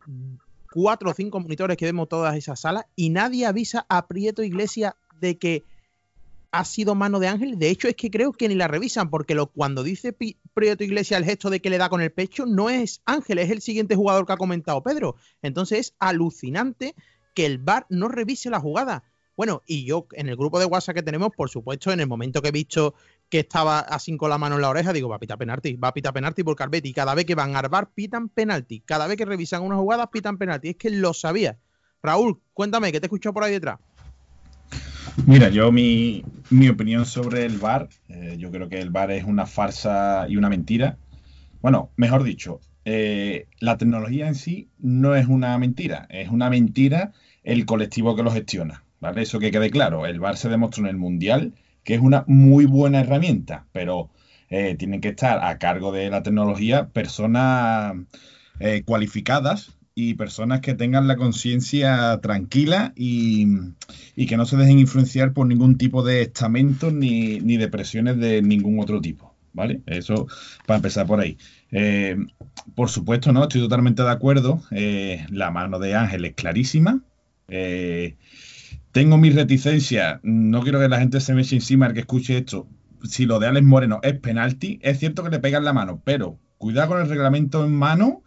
cuatro o cinco monitores que vemos todas esas salas y nadie avisa a Prieto Iglesias de que ha sido mano de Ángel. De hecho, es que creo que ni la revisan, porque lo, cuando dice Prieto Iglesias el gesto de que le da con el pecho, no es Ángel, es el siguiente jugador que ha comentado Pedro. Entonces es alucinante que el VAR no revise la jugada. Bueno, y yo en el grupo de WhatsApp que tenemos, por supuesto, en el momento que he visto que estaba así con la mano en la oreja, digo, va a pitar penalti, va a pitar penalti por Carbetti. Cada vez que van al bar pitan penalti. Cada vez que revisan una jugada pitan penalti. Es que lo sabía. Raúl, cuéntame, ¿qué te escuchó por ahí detrás? Mira, yo mi, opinión sobre el VAR, eh, yo creo que el VAR es una farsa y una mentira. Bueno, mejor dicho, eh, la tecnología en sí no es una mentira, es una mentira el colectivo que lo gestiona. ¿vale? Eso que quede claro, el VAR se demostró en el Mundial que es una muy buena herramienta, pero eh, tienen que estar a cargo de la tecnología personas cualificadas y personas que tengan la conciencia tranquila y, y, que no se dejen influenciar por ningún tipo de estamentos ni, ni de presiones de ningún otro tipo. ¿Vale? Eso para empezar por ahí. Eh, por supuesto, no, estoy totalmente de acuerdo. Eh, la mano de Ángel es clarísima. Eh, tengo mis reticencias. No quiero que la gente se me eche encima el que escuche esto. Si lo de Alex Moreno es penalti, es cierto que le pegan la mano, pero cuidado con el reglamento en mano.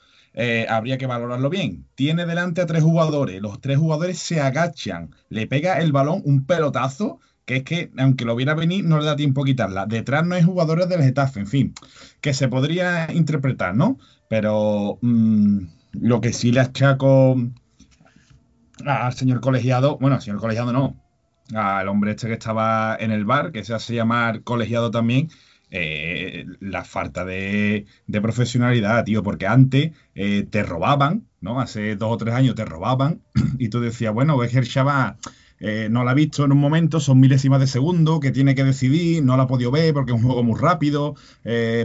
Habría que valorarlo bien. Tiene delante a tres jugadores. Los tres jugadores se agachan. Le pega el balón un pelotazo que es que, aunque lo viera venir, no le da tiempo a quitarla. Detrás no hay jugadores del Getafe, en fin, que se podría interpretar, ¿no? Pero mm, lo que sí le achaco al señor colegiado, bueno, al señor colegiado no, al hombre este que estaba en el bar, que se hace llamar colegiado también, eh, la falta de, profesionalidad, tío, porque antes eh, te robaban, ¿no? Hace dos o tres años te robaban y tú decías, bueno, Bejer Chava eh, no la ha visto en un momento, son milésimas de segundo, que tiene que decidir, no la ha podido ver porque es un juego muy rápido,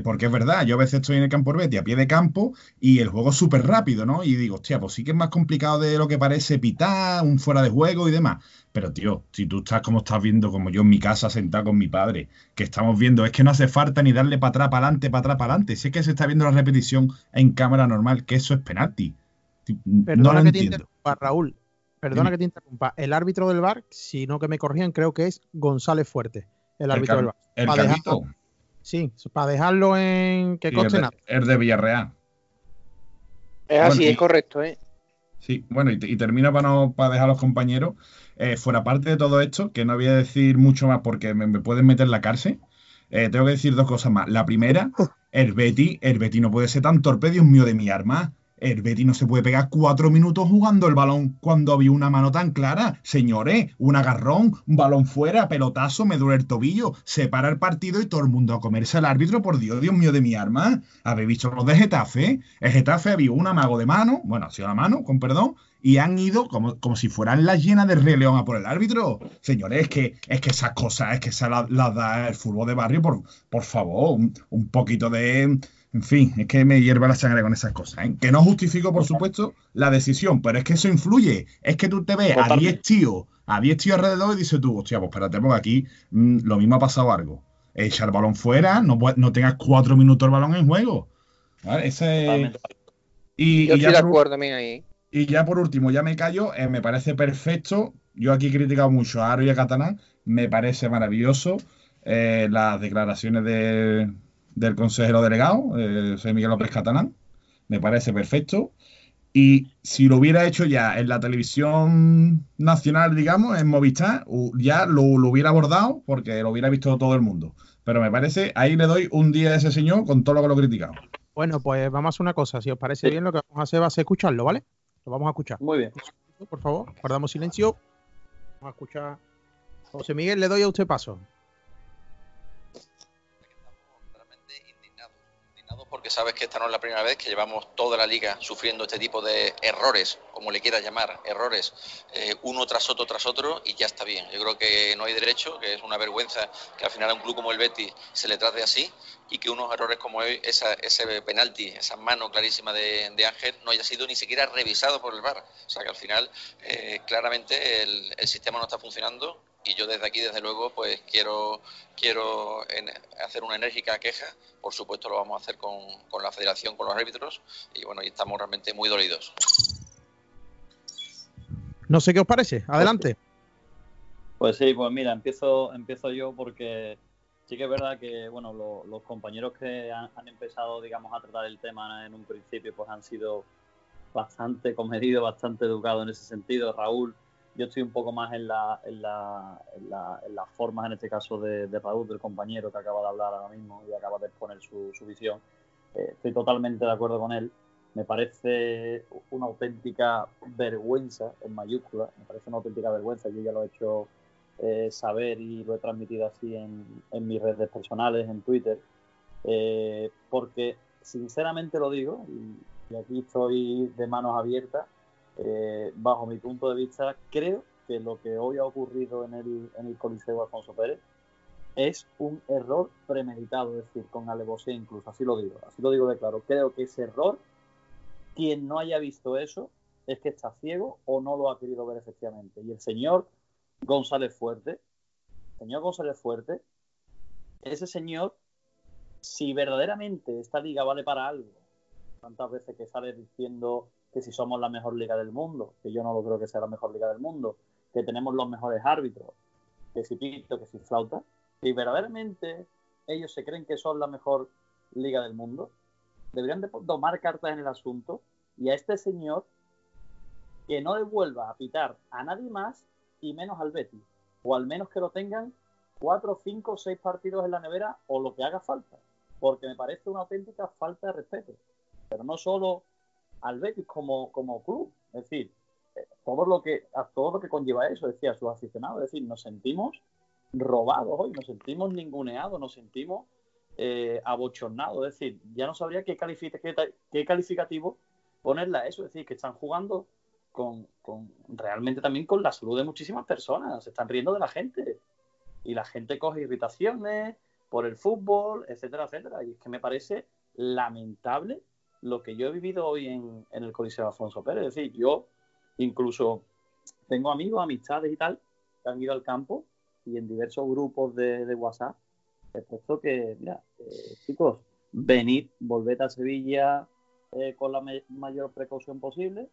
porque es verdad, yo a veces estoy en el campo Betty a pie de campo y el juego es súper rápido, ¿no? Y digo, hostia, pues sí que es más complicado de lo que parece pitar, un fuera de juego y demás. Pero tío, si tú estás como estás viendo, como yo en mi casa sentado con mi padre, que estamos viendo, es que no hace falta ni darle para atrás, para adelante, para atrás, para adelante. Si es que se está viendo la repetición en cámara normal, que eso es penalti. no lo entiendo. Raúl, Perdona que te interrumpa. El árbitro del bar, si no que me corrían, creo que es González Fuerte. El árbitro del bar. El para Sí, para dejarlo en que coste nada. Es de Villarreal. Es así, es correcto, ¿eh? Sí, bueno, y, termino para, no, para dejar a los compañeros. Eh, fuera parte de todo esto, que no voy a decir mucho más porque me, pueden meter en la cárcel, eh, tengo que decir dos cosas más. La primera, el Betty, el Betty no puede ser tan torpe, Dios mío, de mi arma el Betty no se puede pegar cuatro minutos jugando el balón cuando había una mano tan clara. Señores, un agarrón, un balón fuera, pelotazo, me duele el tobillo, se para el partido y todo el mundo a comerse al árbitro, por Dios, Dios mío de mi arma. ¿Habéis visto los de Getafe? El Getafe había un amago de mano, bueno, ha sido la mano, con perdón, y han ido como, como si fueran las llenas de Rey León a por el árbitro. Señores, es que, es que esas cosas, es que se las da el fútbol de barrio, por, por favor, un poquito de en fin, es que me hierva la sangre con esas cosas. ¿eh? Que no justifico, por supuesto, la decisión, pero es que eso influye. Es que tú te ves a 10 tíos, a 10 tíos alrededor y dices tú, hostia, pues espérate, porque aquí mm, lo mismo ha pasado algo. Echa el balón fuera, no, no tengas cuatro minutos el balón en juego. Ese, y, Yo estoy de acuerdo también ahí. Y ya por último, ya me callo, eh, me parece perfecto. Yo aquí he criticado mucho a Aro y a Catalán, me parece maravilloso eh, las declaraciones de del consejero delegado, eh, soy Miguel López Catalán, me parece perfecto. Y si lo hubiera hecho ya en la televisión nacional, digamos, en Movistar, ya lo, hubiera abordado porque lo hubiera visto todo el mundo. Pero me parece, ahí le doy un día a ese señor con todo lo que lo he criticado. Bueno, pues vamos a hacer una cosa. Si os parece bien, lo que vamos a hacer va a ser escucharlo, ¿vale? Lo vamos a escuchar. Muy bien. Por favor, guardamos silencio. Vamos a escuchar. José Miguel, le doy a usted paso. Porque sabes que esta no es la primera vez que llevamos toda la liga sufriendo este tipo de errores, como le quieras llamar, errores, eh, uno tras otro tras otro y ya está bien. Yo creo que no hay derecho, que es una vergüenza que al final a un club como el Betis se le trate así y que unos errores como hoy, ese penalti, esa mano clarísima de, Ángel, no haya sido ni siquiera revisado por el VAR. O sea que al final eh, claramente el sistema no está funcionando y yo desde aquí, desde luego, pues quiero, quiero hacer una enérgica queja. Por supuesto, lo vamos a hacer con, la federación, con los árbitros, y bueno, y estamos realmente muy dolidos. No sé qué os parece. Adelante. Pues sí, pues mira, empiezo, empiezo yo porque sí que es verdad que bueno, los compañeros que han, han, empezado, digamos, a tratar el tema en un principio, pues han sido bastante comedidos, bastante educados en ese sentido. Raúl yo estoy un poco más en, la, en, la, en, las formas, en este caso, de, Raúl, del compañero que acaba de hablar ahora mismo y acaba de exponer su, su visión. Eh, estoy totalmente de acuerdo con él. Me parece una auténtica vergüenza, en mayúscula, me parece una auténtica vergüenza. Yo ya lo he hecho eh, saber y lo he transmitido así en, en mis redes personales, en Twitter, eh, porque sinceramente lo digo, y aquí estoy de manos abiertas, eh, bajo mi punto de vista, creo que lo que hoy ha ocurrido en el, en el Coliseo Alfonso Pérez es un error premeditado, es decir, con alevosía incluso, así lo digo, así lo digo de claro. Creo que ese error quien no haya visto eso es que está ciego o no lo ha querido ver efectivamente. Y el señor González Fuerte, señor González Fuerte, ese señor, si verdaderamente esta liga vale para algo, tantas veces que sale diciendo que si somos la mejor liga del mundo, que yo no lo creo que sea la mejor liga del mundo, que tenemos los mejores árbitros, que si pito, que si flauta, si verdaderamente ellos se creen que son la mejor liga del mundo, deberían de tomar cartas en el asunto y a este señor que no devuelva a pitar a nadie más y menos al Betis. O al menos que lo tengan cuatro, cinco, seis partidos en la nevera o lo que haga falta. Porque me parece una auténtica falta de respeto. Pero no solo al Betis como, como club. Es decir, eh, todo lo que, a todo lo que conlleva eso, decía sus aficionados. Es decir, nos sentimos robados hoy, nos sentimos ninguneados, nos sentimos eh, abochornados. Es decir, ya no sabría qué, qué, calificativo ponerle a eso. Es decir, que están jugando con, realmente también con la salud de muchísimas personas. Se están riendo de la gente. Y la gente coge irritaciones por el fútbol, etcétera, etcétera. Y es que me parece lamentable lo que yo he vivido hoy en, el Coliseo Alfonso Pérez. Es decir, yo incluso tengo amigos, amistades y tal, que han ido al campo y en diversos grupos de, WhatsApp he puesto que, mira, eh, chicos, venid, volved a Sevilla eh, con la mayor precaución posible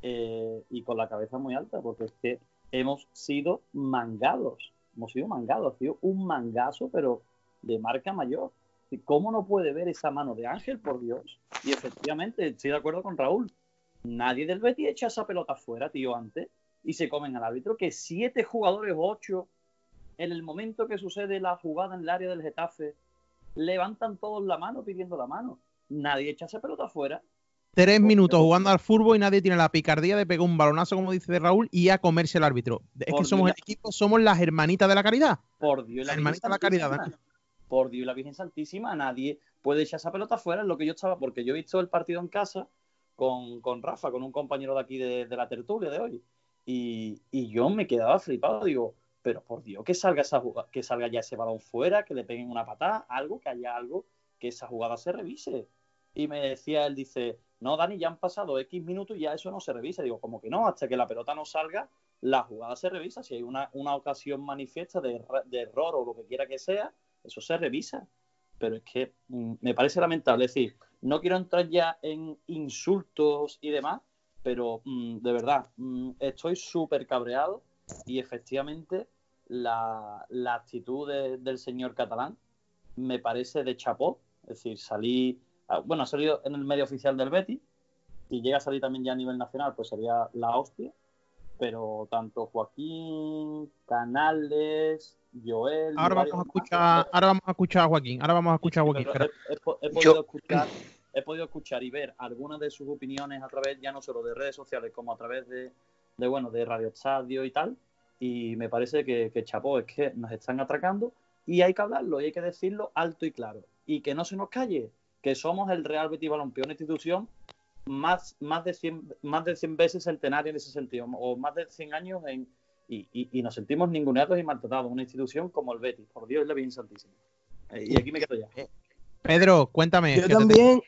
eh, y con la cabeza muy alta, porque es que hemos sido mangados, hemos sido mangados, ha sido un mangazo, pero de marca mayor. ¿Cómo no puede ver esa mano de Ángel, por Dios? Y efectivamente, estoy de acuerdo con Raúl. Nadie del Betis echa esa pelota fuera, tío, antes, y se comen al árbitro que siete jugadores, ocho, en el momento que sucede la jugada en el área del Getafe, levantan todos la mano pidiendo la mano. Nadie echa esa pelota fuera tres minutos jugando al fútbol y nadie tiene la picardía de pegar un balonazo, como dice Raúl, y a comerse el árbitro. Es que somos el equipo, somos las hermanitas de la caridad. Por Dios, la hermanita de la caridad. Por Dios, la Virgen Santísima, nadie puede echar esa pelota fuera, es lo que yo estaba, porque yo he visto el partido en casa con, Rafa, con un compañero de aquí de, la tertulia de hoy, y, yo me quedaba flipado, digo, pero por Dios, que salga, esa que salga ya ese balón fuera, que le peguen una patada, algo, que haya algo, que esa jugada se revise. Y me decía él, dice, no, Dani, ya han pasado X minutos y ya eso no se revisa. Digo, como que no, hasta que la pelota no salga, la jugada se revisa. Si hay una, ocasión manifiesta de, error o lo que quiera que sea, eso se revisa. Pero es que mm, me parece lamentable. Es decir, no quiero entrar ya en insultos y demás, pero mm, de verdad, mm, estoy súper cabreado y efectivamente la, actitud del señor catalán me parece de chapó. Es decir, salí Ah, bueno, ha salido en el medio oficial del Betty y llega a salir también ya a nivel nacional, pues sería la hostia. Pero tanto Joaquín, Canales, Joel. Ahora vamos a escuchar, ahora vamos a escuchar a Joaquín. Ahora vamos a escuchar a Joaquín. He, podido escuchar, he podido escuchar y ver algunas de sus opiniones a través ya no solo de redes sociales como a través de, bueno de Radio Estadio y tal. Y me parece que, que chapó, es que nos están atracando y hay que hablarlo y hay que decirlo alto y claro. Y que no se nos calle, que somos el Real Betis Balompié, una institución más, más, de 100, más de 100 veces centenaria en ese sentido, o más de 100 años en, y, nos sentimos ninguneados y maltratados. Una institución como el Betis, por Dios, es la bien santísima. Eh, y aquí me quedo ya. Pedro, cuéntame. Yo también.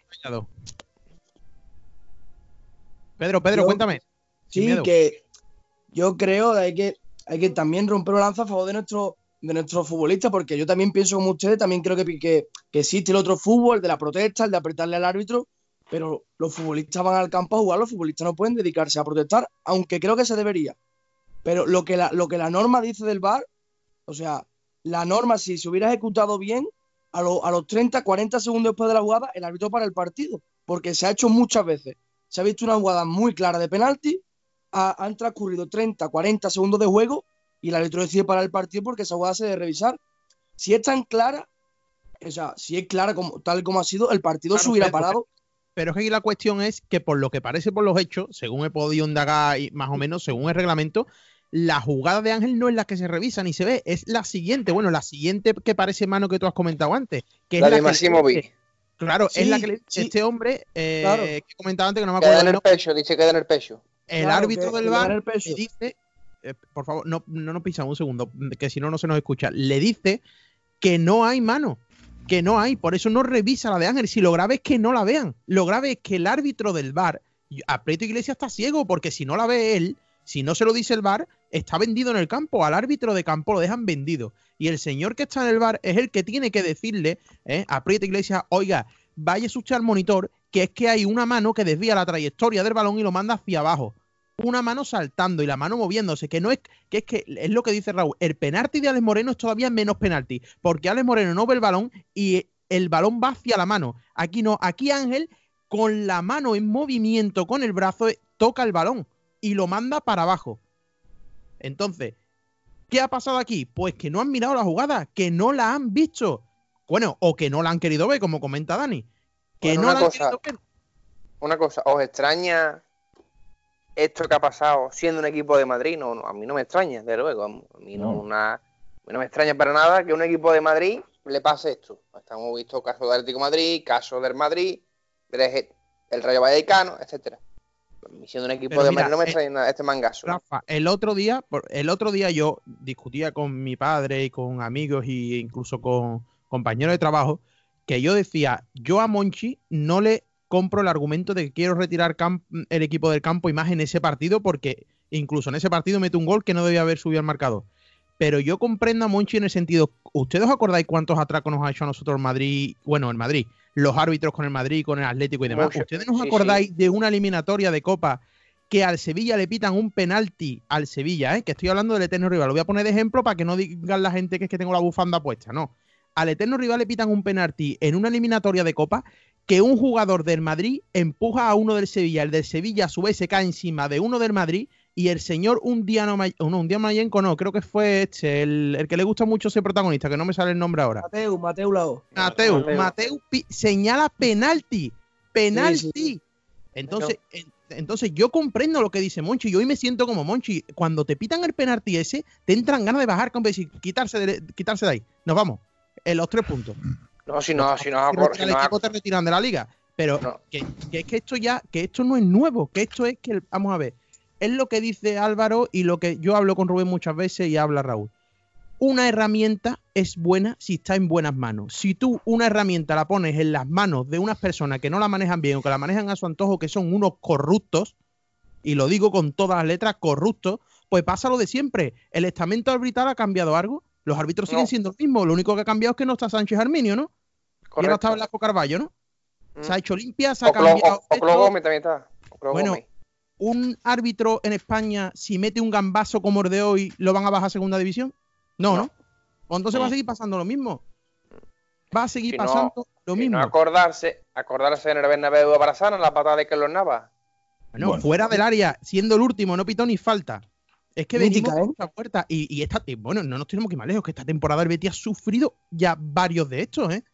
Pedro, Pedro, cuéntame. Sí, que yo creo que hay, que hay que también romper una lanza a favor de nuestro de nuestros futbolistas, porque yo también pienso como ustedes, también creo que, que, existe el otro fútbol, el de la protesta, el de apretarle al árbitro, pero los futbolistas van al campo a jugar, los futbolistas no pueden dedicarse a protestar, aunque creo que se debería. Pero lo que la, lo que la norma dice del VAR, o sea, la norma, si se hubiera ejecutado bien, a, a los 30, 40 segundos después de la jugada, el árbitro para el partido, porque se ha hecho muchas veces. Se ha visto una jugada muy clara de penalti, han transcurrido 30, 40 segundos de juego y el árbitro decide parar el partido porque esa jugada se debe revisar. Si es tan clara, o sea, si es clara como, tal como ha sido, el partido se hubiera parado. Pero es que aquí la cuestión es que por lo que parece por los hechos, según he podido indagar más o menos, según el reglamento, la jugada de Ángel no es la que se revisa ni se ve, es la siguiente, bueno, la siguiente que parece mano que tú has comentado antes. Que la es de Máximo Claro, es la que le, este hombre eh, que comentaba antes que no me acuerdo. Queda en el pecho, dice queda en el pecho. El árbitro del bar dice eh, por favor, no, no nos pisamos un segundo, que si no, no se nos escucha. Le dice que no hay mano, que no hay, por eso no revisa la de Ángel. Si lo grave es que no la vean, lo grave es que el árbitro del bar Y A Prieto Iglesias está ciego porque si no la ve él, si no se lo dice el bar, está vendido en el campo. Al árbitro de campo lo dejan vendido. Y el señor que está en el bar es el que tiene que decirle ¿eh? a Prieto Iglesias, oiga, vaya a al monitor que es que hay una mano que desvía la trayectoria del balón y lo manda hacia abajo. Una mano saltando y la mano moviéndose, que no es que es que es lo que dice Raúl, el penalti de Alex Moreno es todavía menos penalti, porque Alex Moreno no ve el balón y el balón va hacia la mano. Aquí no, aquí Ángel con la mano en movimiento con el brazo toca el balón y lo manda para abajo. Entonces, ¿qué ha pasado aquí? Pues que no han mirado la jugada, que no la han visto. Bueno, o que no la han querido ver, como comenta Dani. Que Bueno, no una la han querido ver. Una cosa, ¿os extraña esto que ha pasado siendo un equipo de Madrid? No, no, a mí no me extraña, desde luego. A mí no, No. una- a mí no me extraña para nada que un equipo de Madrid le pase esto. Estamos visto casos del Atlético de Madrid, casos del Madrid, del Rayo Vallecano, etcétera. Siendo un equipo Pero de mira, Madrid no me eh, extraña nada este mangazo. Rafa, el otro día, el otro día yo discutía con mi padre y con amigos e incluso con compañeros de trabajo que yo decía, yo a Monchi no le compro el argumento de que quiero retirar el equipo del campo y más en ese partido porque incluso en ese partido mete un gol que no debía haber subido al marcador. Pero yo comprendo a Monchi en el sentido, ¿ustedes os acordáis cuántos atracos nos ha hecho a nosotros el Madrid? Bueno, el Madrid, los árbitros con el Madrid, con el Atlético y demás. Mucho. ¿Ustedes nos Sí, acordáis de una eliminatoria de Copa que al Sevilla le pitan un penalti al Sevilla, ¿eh? que estoy hablando del eterno rival. Lo voy a poner de ejemplo para que no digan la gente que es que tengo la bufanda puesta, no. Al eterno rival le pitan un penalti en una eliminatoria de Copa que un jugador del Madrid empuja a uno del Sevilla. El del Sevilla a su vez se cae encima de uno del Madrid y el señor un día no, un día Mayenco no, creo que fue este, el, el que le gusta mucho ese protagonista, que no me sale el nombre ahora. Mateu, Mateu Lao. Mateu, Mateu. Mateu pi- señala penalti. Penalti. Sí, sí. Entonces, en- entonces yo comprendo lo que dice Monchi. Yo hoy me siento como Monchi. Cuando te pitan el penalti ese, te entran ganas de bajar con decir, quitarse de, quitarse de ahí. Nos vamos. En los tres puntos. No, si no, si no, Si no, equipo te retiran de la liga. Pero No. que, que es que esto ya, que esto no es nuevo, que esto es que, vamos a ver, es lo que dice Álvaro y lo que yo hablo con Rubén muchas veces y habla Raúl. Una herramienta es buena si está en buenas manos. Si tú una herramienta la pones en las manos de unas personas que no la manejan bien o que la manejan a su antojo, que son unos corruptos, y lo digo con todas las letras, corruptos, pues pasa lo de siempre. El estamento arbitral ha cambiado algo. Los árbitros siguen No. siendo los mismos. Lo único que ha cambiado es que no está Sánchez Arminio, ¿no? Y ahora correcto. está Blasco Carballo, ¿no? Mm. Se ha hecho limpia, se ha Oclo, cambiado. O- Oclo. Gómez también está. Oclo Bueno, Gómez. ¿Un árbitro en España, si mete un gambazo como el de hoy, lo van a bajar a segunda división? No, ¿no? No. Pues entonces va a No. seguir pasando lo mismo. Va a seguir Si no- pasando lo Si mismo. no acordarse, acordarse en el Bernabéu de Barazana, la patada de Carlos Navas. Bueno, Bueno. fuera del área, siendo el último, no pitó ni falta. Es que Mítica, venimos ¿eh? mucha puerta y, y esta, y bueno, no nos tenemos que ir más lejos, que esta temporada el Betis ha sufrido ya varios de estos, ¿eh?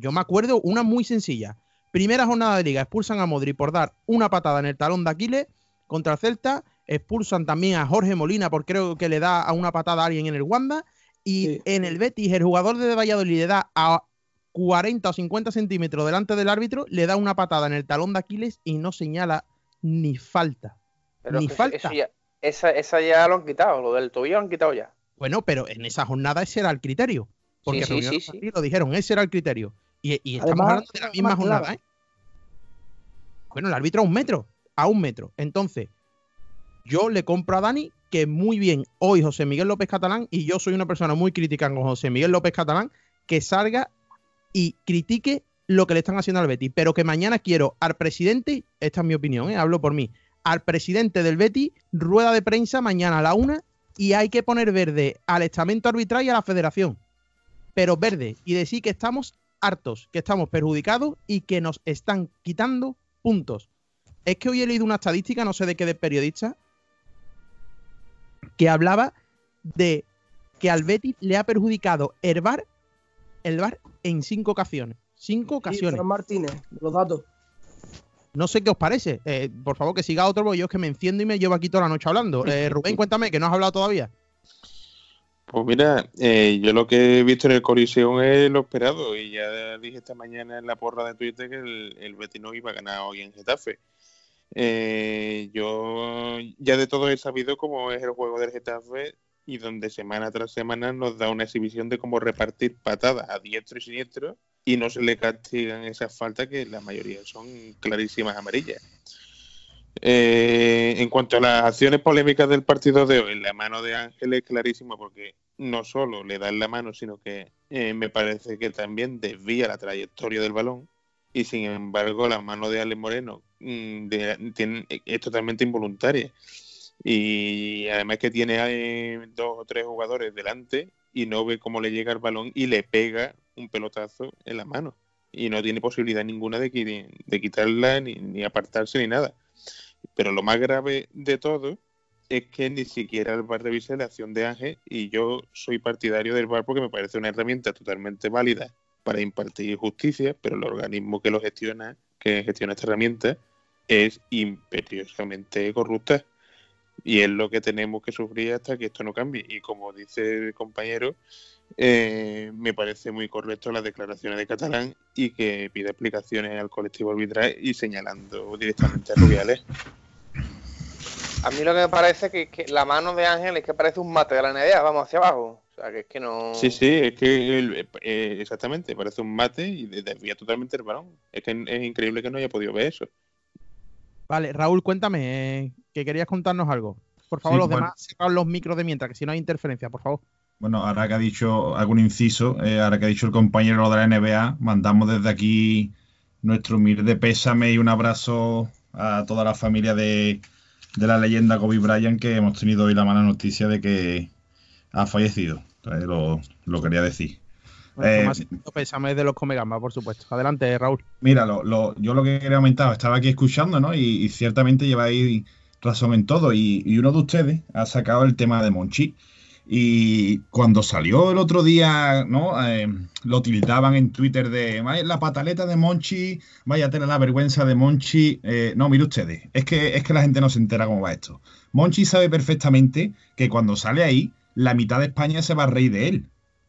Yo me acuerdo una muy sencilla. Primera jornada de liga, expulsan a Modri por dar una patada en el talón de Aquiles contra el Celta, expulsan también a Jorge Molina por creo que le da a una patada a alguien en el Wanda y Sí. en el Betis el jugador de Valladolid le da a 40 o 50 centímetros delante del árbitro, le da una patada en el talón de Aquiles y no señala ni falta. Pero Ni es que falta. eso ya- esa, esa ya lo han quitado, lo del tobillo lo han quitado ya. Bueno, pero en esa jornada ese era el criterio. Porque Sí, sí, lo dijeron, ese era el criterio. Y, y estamos Además, hablando de la misma jornada. ¿eh? Bueno, el árbitro a un metro, a un metro. Entonces, yo le compro a Dani que muy bien hoy José Miguel López Catalán, y yo soy una persona muy crítica con José Miguel López Catalán, que salga y critique lo que le están haciendo al Betis, pero que mañana quiero al presidente, esta es mi opinión, ¿eh? hablo por mí, al presidente del Betis, rueda de prensa mañana a la una, y hay que poner verde al estamento arbitral y a la federación, pero verde, y decir que estamos hartos, que estamos perjudicados y que nos están quitando puntos. Es que hoy he leído una estadística, no sé de qué de periodista, que hablaba de que al Betis le ha perjudicado el VAR, el VAR en cinco ocasiones. Cinco Sí, ocasiones. Fran Martínez, los datos. No sé qué os parece. Eh, por favor, que siga otro, porque yo es que me enciendo y me llevo aquí toda la noche hablando. Eh, Rubén, cuéntame, que no has hablado todavía. Pues mira, eh, yo lo que he visto en el Coliseum es lo esperado y ya dije esta mañana en la porra de Twitter que el, el Betis no iba a ganar hoy en Getafe. Eh, yo ya de todo he sabido cómo es el juego del Getafe y donde semana tras semana nos da una exhibición de cómo repartir patadas a diestro y siniestro y no se le castigan esas faltas que la mayoría son clarísimas amarillas. Eh, en cuanto a las acciones polémicas del partido de hoy, la mano de Ángel es clarísima porque no solo le da en la mano, sino que eh, me parece que también desvía la trayectoria del balón. Y sin embargo la mano de Ale Moreno mm, es totalmente involuntaria. Y además que tiene eh, dos o tres jugadores delante y no ve cómo le llega el balón y le pega un pelotazo en la mano. Y no tiene posibilidad ninguna de, de quitarla ni, ni apartarse ni nada. Pero lo más grave de todo es que ni siquiera el VAR revisa la acción de Ángel y yo soy partidario del VAR porque me parece una herramienta totalmente válida para impartir justicia, pero el organismo que lo gestiona, que gestiona esta herramienta, es imperiosamente corrupta y es lo que tenemos que sufrir hasta que esto no cambie. Y como dice el compañero, eh, me parece muy correcto las declaraciones de Catalán y que pida explicaciones al colectivo arbitral y señalando directamente a Rubiales. A mí lo que me parece es que, que la mano de Ángel es que parece un mate de la NBA, vamos hacia abajo. O sea, que es que no. Sí, sí, es que eh, exactamente, parece un mate y de- desvía totalmente el balón. Es que es increíble que no haya podido ver eso. Vale, Raúl, cuéntame, eh, que querías contarnos algo. Por favor, Sí, los bueno. demás, cerraos los micros de mientras, que si no hay interferencia, por favor. Bueno, ahora que ha dicho algún inciso, eh, ahora que ha dicho el compañero de la NBA, mandamos desde aquí nuestro humilde pésame y un abrazo a toda la familia de, de la leyenda Kobe Bryant, que hemos tenido hoy la mala noticia de que ha fallecido. Lo, lo quería decir. Nuestro Eh, de los por supuesto. Adelante, Raúl. Mira, lo, lo- yo lo que quería comentar, estaba aquí escuchando, ¿no? Y, y ciertamente lleváis razón en todo. Y, y uno de ustedes ha sacado el tema de Monchi. Y cuando salió el otro día, ¿no? Eh, lo utilizaban en Twitter de "Vaya, la pataleta de Monchi, vaya a tener la vergüenza de Monchi. Eh, no, mire ustedes, es que, es que la gente no se entera cómo va esto. Monchi sabe perfectamente que cuando sale ahí, la mitad de España se va a reír de él.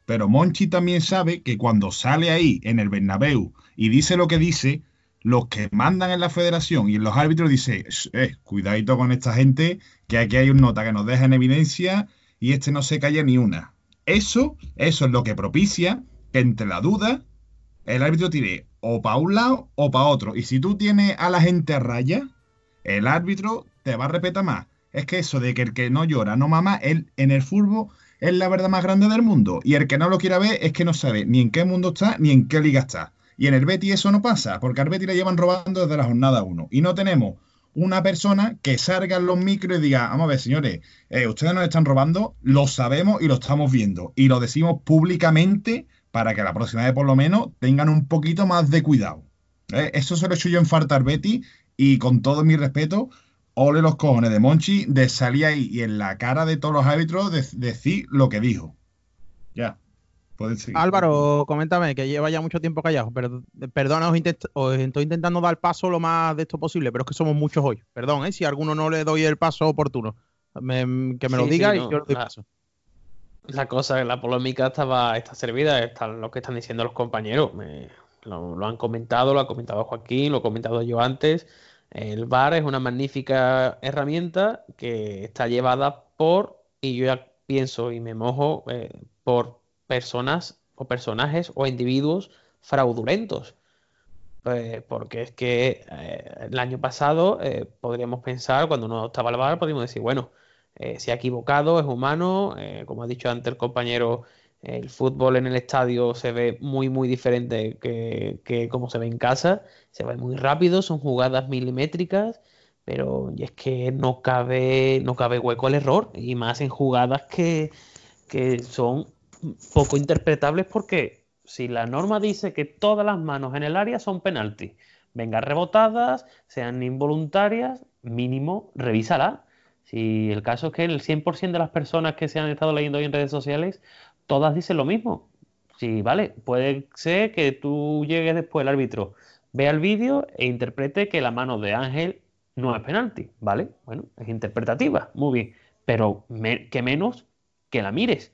Pero Monchi también sabe que cuando sale ahí en el Bernabéu y dice lo que dice, los que mandan en la federación y en los árbitros dicen, eh, cuidadito con esta gente, que aquí hay un nota que nos deja en evidencia y este no se calla ni una. Eso, eso es lo que propicia que entre la duda el árbitro tire o para un lado o para otro. Y si tú tienes a la gente a raya, el árbitro te va a respetar más. Es que eso de que el que no llora no mama, él en el fútbol es la verdad más grande del mundo. Y el que no lo quiera ver es que no sabe ni en qué mundo está ni en qué liga está. Y en el Betis eso no pasa, porque al Betis le llevan robando desde la jornada 1. Y no tenemos una persona que salga en los micros y diga, vamos a ver, señores, eh, ustedes nos están robando, lo sabemos y lo estamos viendo. Y lo decimos públicamente para que la próxima vez por lo menos tengan un poquito más de cuidado. ¿Eh? Eso se lo he hecho yo en falta al Betis y con todo mi respeto, ole los cojones de Monchi de salir ahí y en la cara de todos los árbitros de- decir lo que dijo. Ya. Álvaro, coméntame, que lleva ya mucho tiempo callado. Pero, perdona, os, estoy intentando dar paso lo más de esto posible, pero es que somos muchos hoy. Perdón, ¿eh? si a alguno no le doy el paso oportuno. Me- que me lo diga sí, y no, yo le doy la- paso. La cosa, la polémica estaba, está servida, está lo que están diciendo los compañeros. Me- lo, lo han comentado, lo ha comentado Joaquín, lo he comentado yo antes. El VAR es una magnífica herramienta que está llevada por, y yo ya pienso y me mojo, eh, por personas o personajes o individuos fraudulentos. Pues, porque es que eh, el año pasado eh, podríamos pensar, cuando no estaba el VAR, podríamos decir, bueno, eh, se ha equivocado, es humano, eh, como ha dicho antes el compañero, el fútbol en el estadio se ve muy, muy diferente que, que como se ve en casa, se ve muy rápido, son jugadas milimétricas, pero y es que no cabe, no cabe hueco al error, y más en jugadas que, que son poco interpretables porque si la norma dice que todas las manos en el área son penalti, vengan rebotadas, sean involuntarias, mínimo, revísala. Si el caso es que el 100% de las personas que se han estado leyendo hoy en redes sociales, todas dicen lo mismo. Sí, vale, puede ser que tú llegues después, el árbitro vea el vídeo e interprete que la mano de Ángel no es penalti, ¿vale? Bueno, es interpretativa, muy bien, pero me- que menos que la mires.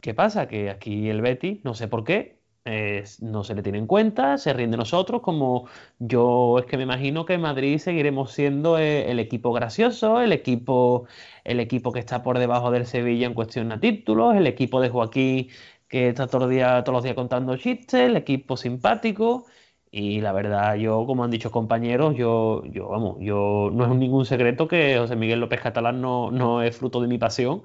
¿Qué pasa? Que aquí el Betis, no sé por qué, no se le tiene en cuenta, se ríen de nosotros, como yo es que me imagino que en Madrid seguiremos siendo eh, el equipo gracioso, el equipo, el equipo que está por debajo del Sevilla en cuestión a títulos, el equipo de Joaquín que está todo día, todos los días contando chistes, el equipo simpático, Y la verdad, yo, como han dicho compañeros, yo, yo vamos, yo no es ningún secreto que José Miguel López Catalán no, no es fruto de mi pasión,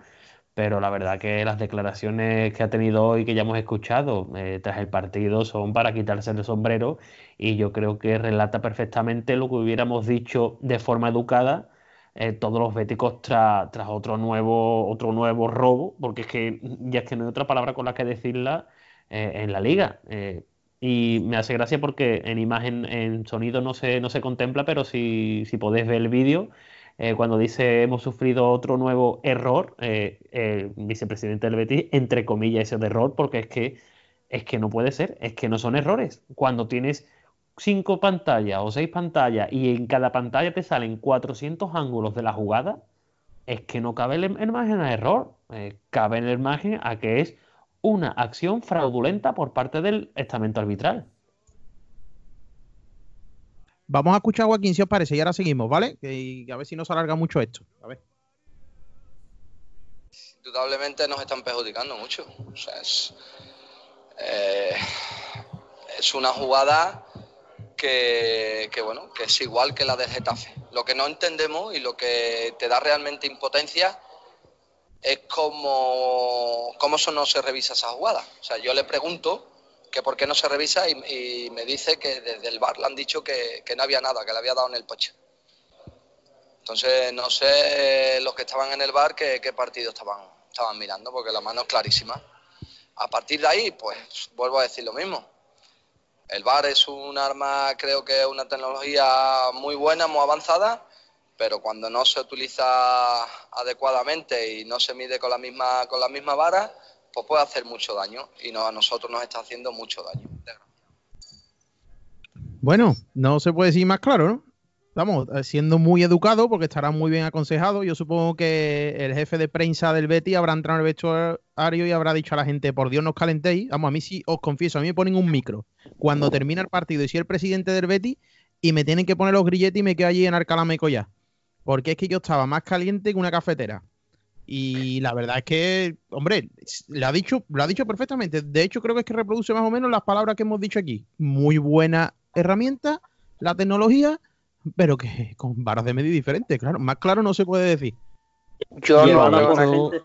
pero la verdad que las declaraciones que ha tenido hoy, que ya hemos escuchado eh, tras el partido, son para quitarse el sombrero y yo creo que relata perfectamente lo que hubiéramos dicho de forma educada eh, todos los béticos tras otro nuevo, otro nuevo robo, porque es que ya es que no hay otra palabra con la que decirla eh, en la liga. Y me hace gracia porque en imagen, en sonido no se, no se contempla, pero si, si podéis ver el vídeo, eh, cuando dice hemos sufrido otro nuevo error, eh, el vicepresidente del Betis, entre comillas, ese de error, porque es que, es que no puede ser, es que no son errores. Cuando tienes cinco pantallas o seis pantallas y en cada pantalla te salen 400 ángulos de la jugada, es que no cabe el margen a error, eh, cabe en el margen a que es una acción fraudulenta por parte del estamento arbitral. Vamos a escuchar a Joaquín si os parece y ahora seguimos, ¿vale? Que, a ver si no se alarga mucho esto. A ver. Indudablemente nos están perjudicando mucho. O sea, es, eh, es una jugada que, que, bueno, que es igual que la del Getafe. Lo que no entendemos y lo que te da realmente impotencia es como cómo eso no se revisa esa jugada. O sea, yo le pregunto que por qué no se revisa y, me dice que desde el bar le han dicho que, no había nada, que le había dado en el poche. Entonces, no sé los que estaban en el bar qué, partido estaban, estaban mirando, porque la mano es clarísima. A partir de ahí, pues vuelvo a decir lo mismo. El bar es un arma, creo que es una tecnología muy buena, muy avanzada, pero cuando no se utiliza adecuadamente y no se mide con la misma, con la misma vara, pues puede hacer mucho daño y no, a nosotros nos está haciendo mucho daño. Bueno, no se puede decir más claro, ¿no? Estamos eh, siendo muy educado porque estará muy bien aconsejado. Yo supongo que el jefe de prensa del Betty habrá entrado en el vestuario y habrá dicho a la gente, por Dios, no os calentéis. Vamos, a mí sí os confieso, a mí me ponen un micro cuando termina el partido y soy el presidente del Betty y me tienen que poner los grilletes y me quedo allí en Arcalameco ya porque es que yo estaba más caliente que una cafetera. Y la verdad es que, hombre, lo ha dicho, lo ha dicho perfectamente. De hecho, creo que es que reproduce más o menos las palabras que hemos dicho aquí. Muy buena herramienta, la tecnología, pero que con varas de medio diferentes, claro. Más claro no se puede decir. Yo no, no, yo no tengo que.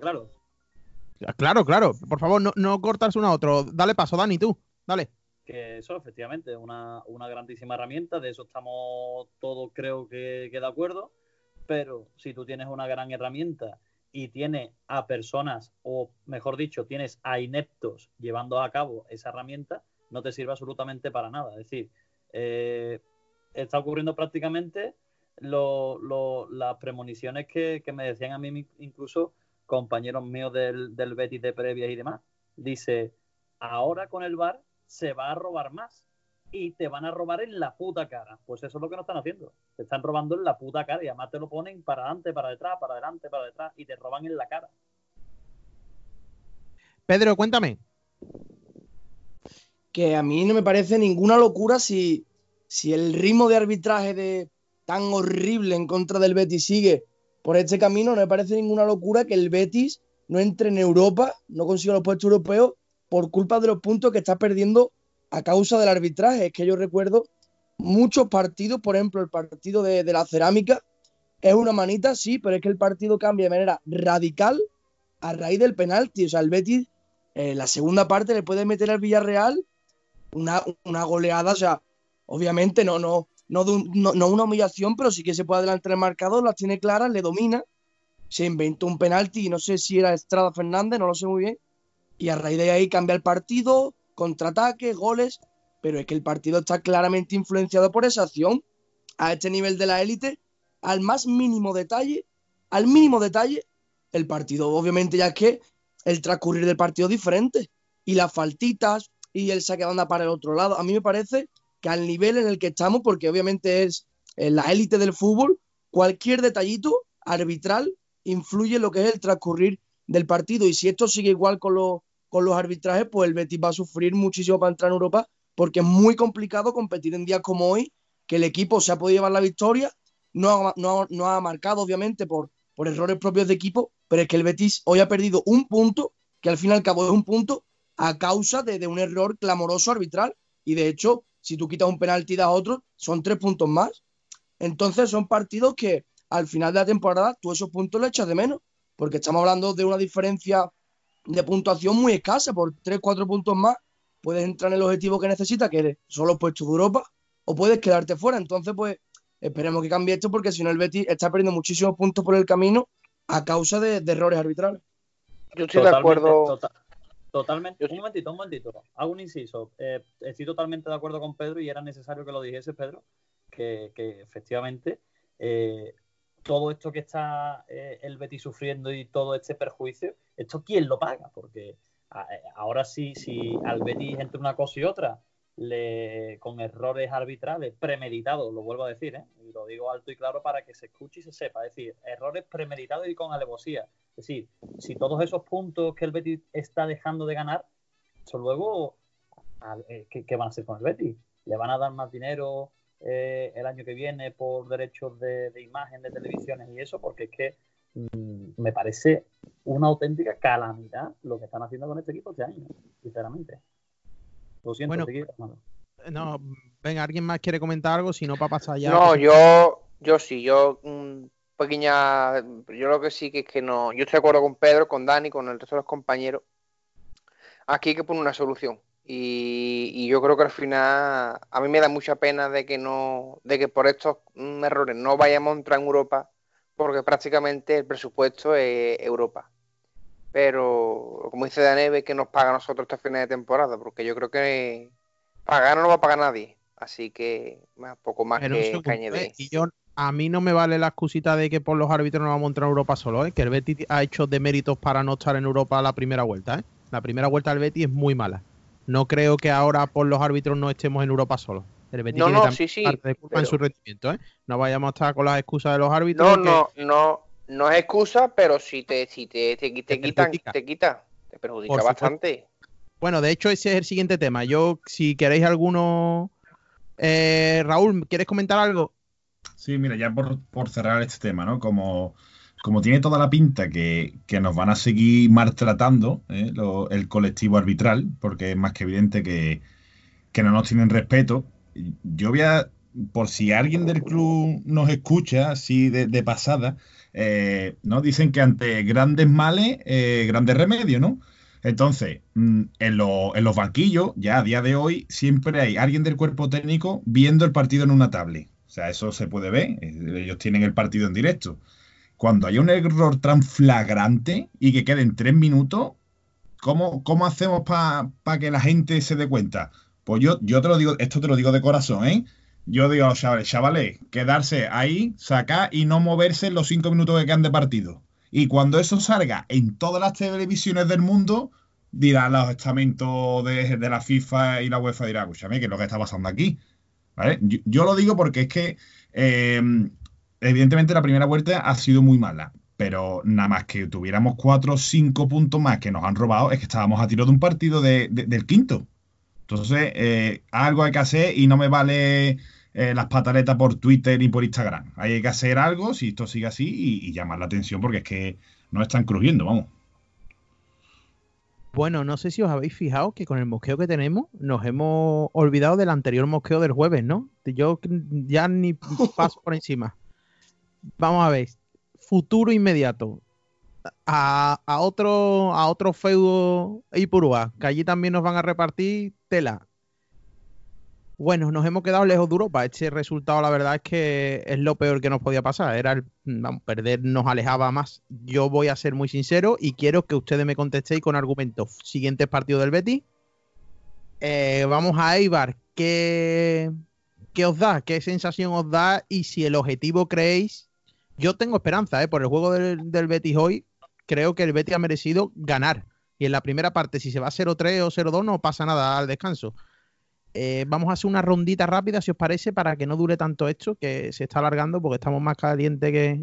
Claro. claro, claro. Por favor, no, no cortarse uno a otro. Dale paso, Dani, tú. Dale que eso efectivamente es una, grandísima herramienta, de eso estamos todos creo que, de acuerdo, pero si tú tienes una gran herramienta y tienes a personas, o mejor dicho, tienes a ineptos llevando a cabo esa herramienta, no te sirve absolutamente para nada. Es decir, eh, está ocurriendo prácticamente las premoniciones que, me decían a mí incluso compañeros míos del, del Betis de previas y demás. Dice, ahora con el VAR se va a robar más y te van a robar en la puta cara. Pues eso es lo que no están haciendo. Te están robando en la puta cara y además te lo ponen para adelante, para detrás, para adelante, para detrás y te roban en la cara. Pedro, cuéntame. Que a mí no me parece ninguna locura si, si el ritmo de arbitraje de tan horrible en contra del Betis sigue por este camino, no me parece ninguna locura que el Betis no entre en Europa, no consiga los puestos europeos por culpa de los puntos que está perdiendo a causa del arbitraje. Es que yo recuerdo muchos partidos, por ejemplo, el partido de, la cerámica es una manita, sí, pero es que el partido cambia de manera radical a raíz del penalti. O sea, el Betis, eh, la segunda parte le puede meter al Villarreal una, una goleada, o sea, obviamente no, no, no, no, una humillación, pero sí que se puede adelantar el marcador, las tiene claras, le domina. Se inventó un penalti, no sé si era Estrada Fernández, no lo sé muy bien, y a raíz de ahí cambia el partido, contraataque, goles, pero es que el partido está claramente influenciado por esa acción. A este nivel de la élite, al más mínimo detalle, al mínimo detalle, el partido obviamente ya es que el transcurrir del partido es diferente. Y las faltitas y el saque de banda para el otro lado, a mí me parece que al nivel en el que estamos, porque obviamente es la élite del fútbol, cualquier detallito arbitral influye en lo que es el transcurrir del partido. Y si esto sigue igual con los con los arbitrajes, pues el Betis va a sufrir muchísimo para entrar en Europa porque es muy complicado competir en días como hoy, que el equipo se ha podido llevar la victoria, no ha, marcado obviamente por, por errores propios de equipo, pero es que el Betis hoy ha perdido un punto, que al fin y al cabo es un punto, a causa de, un error clamoroso arbitral. Y de hecho, si tú quitas un penalti y das otro, son tres puntos más. Entonces son partidos que al final de la temporada tú esos puntos los echas de menos, porque estamos hablando de una diferencia de puntuación muy escasa, por tres, cuatro puntos más puedes entrar en el objetivo que necesitas, que son los puestos de Europa, o puedes quedarte fuera. Entonces, pues esperemos que cambie esto, porque si no el Betis está perdiendo muchísimos puntos por el camino a causa de, de errores arbitrales. Yo estoy de acuerdo. tota- totalmente. Yo. Un momentito, un momentito. Hago un inciso. Eh, estoy totalmente de acuerdo con Pedro y era necesario que lo dijese, Pedro, que, que efectivamente eh, todo esto que está eh, el Betis sufriendo y todo este perjuicio, ¿esto quién lo paga? Porque eh, ahora sí, si al Betis entre una cosa y otra, le, con errores arbitrales premeditados, lo vuelvo a decir, ¿eh? y lo digo alto y claro para que se escuche y se sepa, es decir, errores premeditados y con alevosía. Es decir, si todos esos puntos que el Betis está dejando de ganar, eso luego, eh, ¿qué, qué van a hacer con el Betis? ¿Le van a dar más dinero eh, el año que viene por derechos de, de imagen, de televisiones y eso? Porque es que mm, me parece una auténtica calamidad lo que están haciendo con este equipo este año, sinceramente. Lo siento, Bueno, Armando. No, venga, ¿alguien más quiere comentar algo? Si no, para pasar ya. No, yo, yo sí, yo mm, pequeña, yo lo que sí que es que no, yo estoy de acuerdo con Pedro, con Dani, con el resto de los compañeros. Aquí hay que poner una solución y, y yo creo que al final a mí me da mucha pena de que no, de que por estos errores no vayamos a entrar en Europa, porque prácticamente el presupuesto es Europa. Pero como dice Daneve, que nos paga a nosotros este final de temporada, porque yo creo que pagar no lo va a pagar nadie. Así que más, poco más Pero que, que añadir. Y yo, a mí no me vale la excusita de que por los árbitros no vamos a entrar a Europa solo, ¿eh? que el Betis ha hecho de méritos para no estar en Europa la primera vuelta. ¿eh? La primera vuelta del Betis es muy mala. No creo que ahora por los árbitros no estemos en Europa solo. El Betis No, no, sí, sí, parte de culpa en pero- su rendimiento. ¿eh? No vayamos a estar con las excusas de los árbitros. No, que- no, no, no es excusa, pero si te, si te, te, te Te quitan, perjudica. te quita, te perjudica Por supuesto. bastante. Bueno, de hecho, ese es el siguiente tema. Yo, si queréis alguno. Eh, Raúl, ¿quieres comentar algo? Sí, mira, ya por, por cerrar este tema, ¿no? Como, como tiene toda la pinta que, que nos van a seguir maltratando ¿eh? el colectivo arbitral, porque es más que evidente que, no nos tienen respeto, yo voy a, por si alguien del club nos escucha así de, de pasada, eh, ¿no? Dicen que ante grandes males, eh, grandes remedios, ¿no? Entonces, mm, en, lo- en los banquillos, ya a día de hoy, siempre hay alguien del cuerpo técnico viendo el partido en una tablet. O sea, eso se puede ver. eh, Ellos tienen el partido en directo. Cuando hay un error tan flagrante y que queden tres minutos, ¿cómo, cómo hacemos para que la gente se dé cuenta? Pues yo, yo te lo digo, esto te lo digo de corazón, ¿eh? Yo digo chavales, chavales, quedarse ahí, sacar y no moverse en los cinco minutos que quedan de partido. Y cuando eso salga en todas las televisiones del mundo, dirán los estamentos de, la FIFA y la UEFA, dirá, escúchame, ¿qué es lo que está pasando aquí? ¿Vale? Yo, yo lo digo porque es que, eh, evidentemente, la primera vuelta ha sido muy mala. Pero nada más que tuviéramos cuatro o cinco puntos más que nos han robado, es que estábamos a tiro de un partido de- de- del quinto. Entonces, eh, algo hay que hacer y no me vale eh, las pataletas por Twitter y por Instagram. Hay que hacer algo si esto sigue así y, y llamar la atención porque es que nos están crujiendo, vamos. Bueno, no sé si os habéis fijado que con el mosqueo que tenemos nos hemos olvidado del anterior mosqueo del jueves, ¿no? Yo ya ni paso por encima. Vamos a ver. Futuro inmediato. A, otro a otro feudo Ipurúa, que allí también nos van a repartir tela. Bueno, nos hemos quedado lejos de Europa. Este resultado, la verdad, es que es lo peor que nos podía pasar. Era el, perder nos alejaba más. Yo voy a ser muy sincero y quiero que ustedes me contestéis con argumentos. Siguiente partido del Betis. Eh, vamos a Eibar. ¿Qué, ¿Qué os da? ¿Qué sensación os da? Y si el objetivo creéis. Yo tengo esperanza, ¿eh? Por el juego del, del Betis hoy, creo que el Betis ha merecido ganar. Y en la primera parte, si se va 0-3 o 0-2, no pasa nada al descanso. Eh, vamos a hacer una rondita rápida, si os parece, para que no dure tanto esto, que se está alargando porque estamos más calientes que.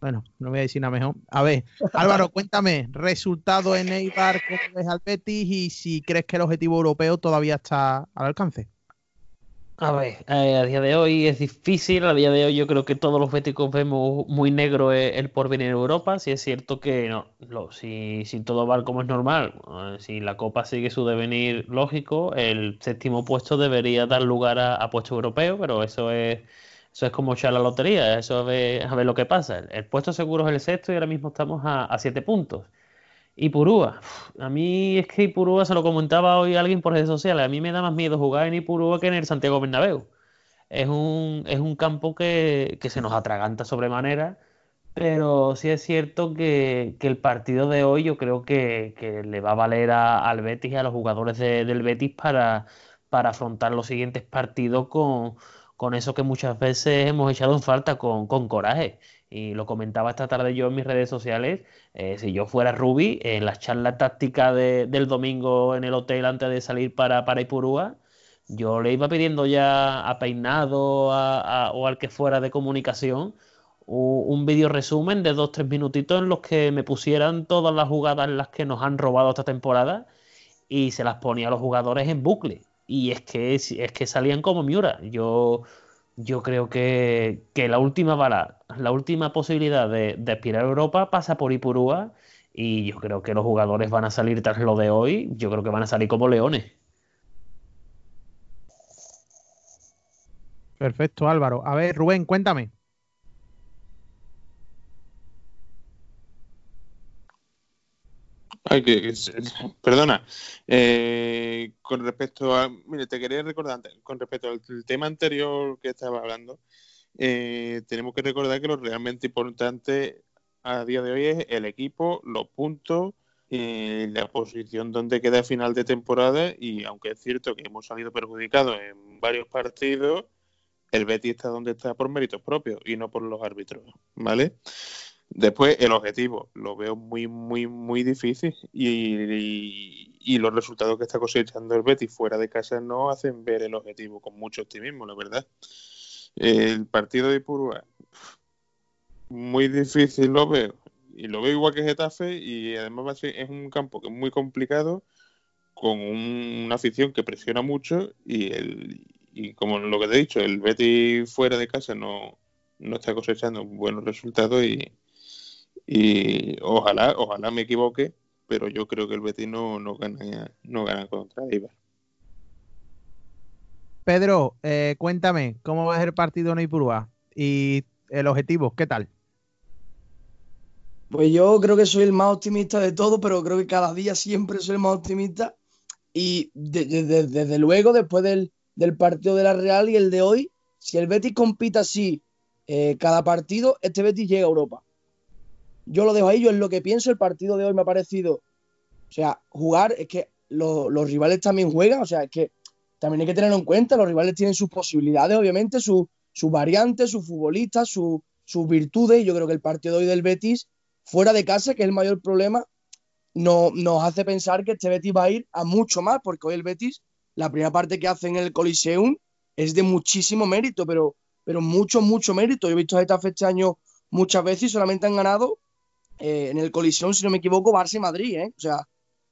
Bueno, no voy a decir nada mejor. A ver, Álvaro, cuéntame, resultado en Eibar, cómo ves al Betis y si crees que el objetivo europeo todavía está al alcance. A ver, eh, a día de hoy es difícil, a día de hoy yo creo que todos los béticos vemos muy negro el, el porvenir en Europa, si es cierto que no, lo- si, si todo va como es normal, eh, si la Copa sigue su devenir lógico, el séptimo puesto debería dar lugar a, a puesto europeo, pero eso es, eso es como echar la lotería, eso a ver, a ver lo que pasa. El, puesto seguro es el sexto y ahora mismo estamos a siete puntos. Ipurúa, a mí es que Ipurúa, se lo comentaba hoy alguien por redes sociales, a mí me da más miedo jugar en Ipurúa que en el Santiago Bernabéu. Es un, es un campo que, que se nos atraganta sobremanera, pero sí es cierto que, que el partido de hoy yo creo que, que le va a valer a- al Betis y a los jugadores de- del Betis para, para afrontar los siguientes partidos con, con eso que muchas veces hemos echado en falta, con, con coraje. Y lo comentaba esta tarde yo en mis redes sociales. eh, si yo fuera Rubi, en la charla táctica de- del domingo en el hotel antes de salir para, para Ipurúa, yo le iba pidiendo ya a Peinado o al que fuera de comunicación un vídeo resumen de dos, tres minutitos en los que me pusieran todas las jugadas en las que nos han robado esta temporada y se las ponía a los jugadores en bucle. Y es que, es que salían como Miura. Yo, yo creo que, que la última bala, la última posibilidad de, de aspirar a Europa pasa por Ipurúa y yo creo que los jugadores van a salir tras lo de hoy, yo creo que van a salir como leones. Perfecto, Álvaro. A ver, Rubén, cuéntame. Perdona. Eh, con respecto a. Mire, te quería recordar con respecto al tema anterior que estaba hablando, eh, tenemos que recordar que lo realmente importante a día de hoy es el equipo, los puntos, eh, la posición donde queda final de temporada. Y aunque es cierto que hemos salido perjudicados en varios partidos, el Betis está donde está por méritos propios y no por los árbitros, ¿vale? Después, el objetivo lo veo muy, muy, muy difícil y, los resultados que está cosechando el Betis fuera de casa no hacen ver el objetivo con mucho optimismo, la verdad. El partido de Ipurúa, muy difícil lo veo. Y lo veo igual que Getafe y además es un campo que es muy complicado con un- una afición que presiona mucho y, el, y como lo que te he dicho, el Betis fuera de casa no, no está cosechando buenos resultados y, y ojalá, ojalá me equivoque, pero yo creo que el Betis no, no gana, no gana contra Eibar. Pedro, eh, cuéntame, ¿cómo va a ser el partido en Ipurúa? Y el objetivo, ¿qué tal? Pues yo creo que soy el más optimista de todo, pero creo que cada día siempre soy el más optimista. Y de- de- de- desde luego, después del, del partido de la Real y el de hoy, si el Betis compite así eh, cada partido, este Betis llega a Europa. Yo lo dejo ahí, yo es lo que pienso. El partido de hoy me ha parecido, o sea, jugar, es que lo- los rivales también juegan, o sea, es que también hay que tenerlo en cuenta, los rivales tienen sus posibilidades, obviamente, su- sus variantes, sus futbolistas, su- sus virtudes, y yo creo que el partido de hoy del Betis, fuera de casa, que es el mayor problema, no, nos hace pensar que este Betis va a ir a mucho más, porque hoy el Betis, la primera parte que hace en el Coliseum es de muchísimo mérito, pero, pero mucho, mucho mérito. Yo he visto a Getafe este año muchas veces y solamente han ganado eh, en el Coliseum, si no me equivoco, Barça Madrid, ¿eh? O sea,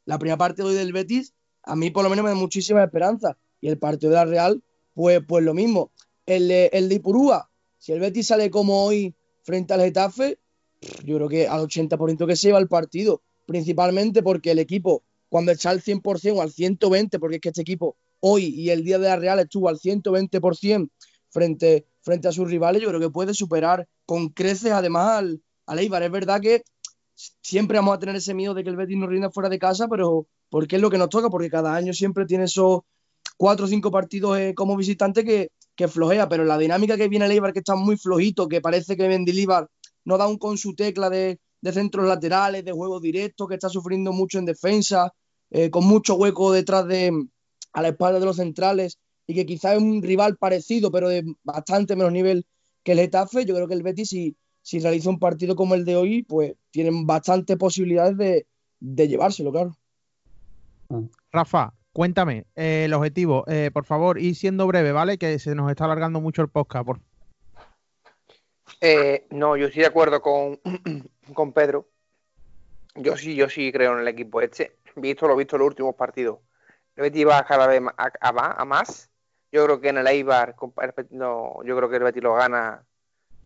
la primera parte de hoy del Betis, a mí por lo menos me da muchísima esperanza. Y el partido de la Real, pues, pues lo mismo. El, de- el de Ipurúa, si el Betis sale como hoy frente al Getafe, yo creo que al 80% que se lleva el partido, principalmente porque el equipo, cuando está al 100% o al 120%, porque es que este equipo hoy y el día de la Real estuvo al 120% frente, frente a sus rivales, yo creo que puede superar con creces además al, al Eibar. Es verdad que siempre vamos a tener ese miedo de que el Betis nos rinda fuera de casa, pero porque es lo que nos toca, porque cada año siempre tiene esos cuatro o cinco partidos eh, como visitante que, flojea, pero la dinámica que viene el Eibar, que está muy flojito, que parece que Mendilibar no da un con su tecla de, centros laterales, de juego directo, que está sufriendo mucho en defensa, eh, con mucho hueco detrás de a la espalda de los centrales, y que quizá es un rival parecido, pero de bastante menos nivel que el Getafe, yo creo que el Betis, si, si realiza un partido como el de hoy, pues tienen bastantes posibilidades de, de llevárselo, claro. Rafa, cuéntame eh, el objetivo, eh, por favor, y siendo breve, ¿vale? Que se nos está alargando mucho el podcast. Por... Eh, no, yo estoy de acuerdo con, con Pedro. Yo sí, yo sí creo en el equipo este. Visto lo visto en los últimos partidos. El Betis va cada vez a, a a más. Yo creo que en el Eibar, no, yo creo que el Betis lo gana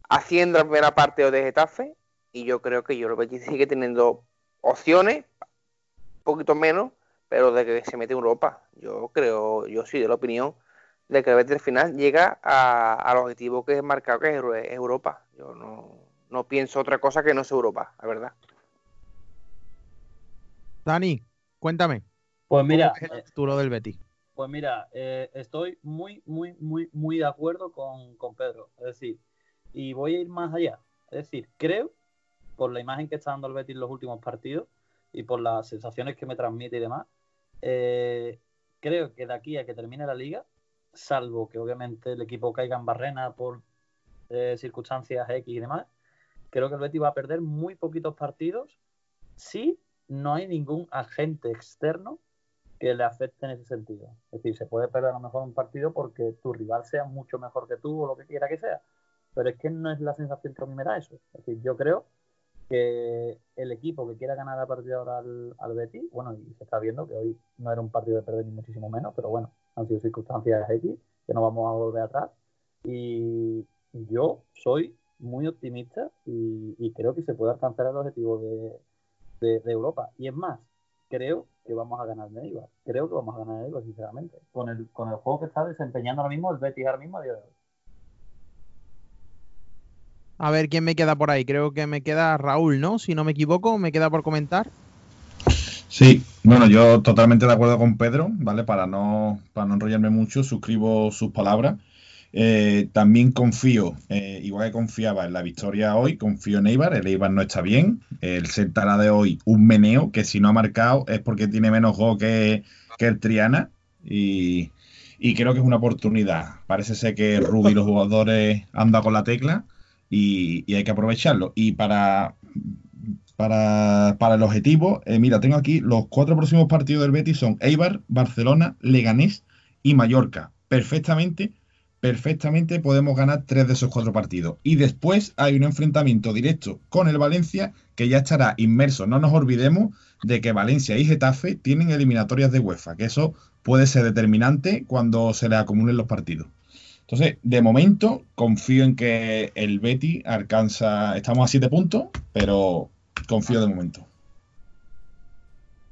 haciendo la primera parte de Getafe. Y yo creo que yo el Betis sigue teniendo opciones, un poquito menos, pero de que se mete en Europa. Yo creo, yo soy de la opinión de que el Betis al final llega al objetivo que es marcado, que es Europa. Yo no, no pienso otra cosa que no es Europa, la verdad. Dani, cuéntame. Pues mira, el futuro del Betis. Pues mira, eh, estoy muy, muy, muy, muy de acuerdo con, con, Pedro. Es decir, y voy a ir más allá. Es decir, creo, por la imagen que está dando el Betis en los últimos partidos y por las sensaciones que me transmite y demás, eh, creo que de aquí a que termine la liga, salvo que obviamente el equipo caiga en barrena por eh, circunstancias X y demás, creo que el Betis va a perder muy poquitos partidos si no hay ningún agente externo que le afecte en ese sentido. Es decir, se puede perder a lo mejor un partido porque tu rival sea mucho mejor que tú o lo que quiera que sea. Pero es que no es la sensación que a mí me da eso. Es decir, yo creo que el equipo que quiera ganar la partida ahora al, al Betis, bueno, y se está viendo que hoy no era un partido de perder ni muchísimo menos, pero bueno, han sido circunstancias X, que no vamos a volver atrás. Y yo soy muy optimista y, creo que se puede alcanzar el objetivo de, de Europa. Y es más, creo que vamos a ganar en. Creo que vamos a ganar en sinceramente. Con el, con el juego que está desempeñando ahora mismo el Betis ahora mismo a día de hoy. A ver quién me queda por ahí. Creo que me queda Raúl, ¿no? Si no me equivoco, me queda por comentar. Sí, bueno, yo totalmente de acuerdo con Pedro, ¿vale? Para no, para no enrollarme mucho, suscribo sus palabras. Eh, también confío, eh, igual que confiaba en la victoria hoy, confío en Eibar. El Eibar no está bien. El Celta de hoy un meneo, que si no ha marcado es porque tiene menos juego que, el Triana. Y, creo que es una oportunidad. Parece ser que Rubi y los jugadores anda con la tecla y, hay que aprovecharlo. Y para, para, el objetivo, eh, mira, tengo aquí los cuatro próximos partidos del Betis son Eibar, Barcelona, Leganés y Mallorca. Perfectamente perfectamente podemos ganar tres de esos cuatro partidos. Y después hay un enfrentamiento directo con el Valencia que ya estará inmerso. No nos olvidemos de que Valencia y Getafe tienen eliminatorias de UEFA, que eso puede ser determinante cuando se le acumulen los partidos. Entonces, de momento, confío en que el Betty alcanza. Estamos a siete puntos, pero confío de momento.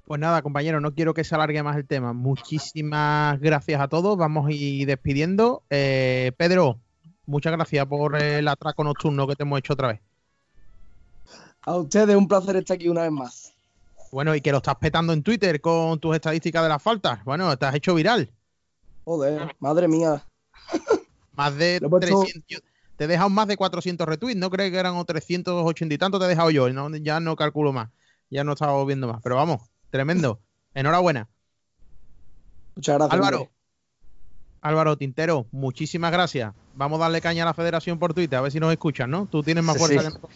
Pues nada, compañero, no quiero que se alargue más el tema. Muchísimas gracias a todos. Vamos a ir despidiendo. Eh, Pedro, muchas gracias por el atraco nocturno que te hemos hecho otra vez. A ustedes, un placer estar aquí una vez más. Bueno, y que lo estás petando en Twitter con tus estadísticas de las faltas. Bueno, te has hecho viral. Joder, madre mía. Más de 300. Te he dejado más de 400 retweets. No creo que eran 380 y tanto. Te he dejado yo. ya no calculo más. Ya no estaba viendo más. Pero vamos, Tremendo. Enhorabuena. Muchas gracias. Álvaro. Álvaro Tintero, muchísimas gracias. Vamos a darle caña a la federación por Twitter, a ver si nos escuchan, ¿no? Tú tienes más fuerza que nosotros.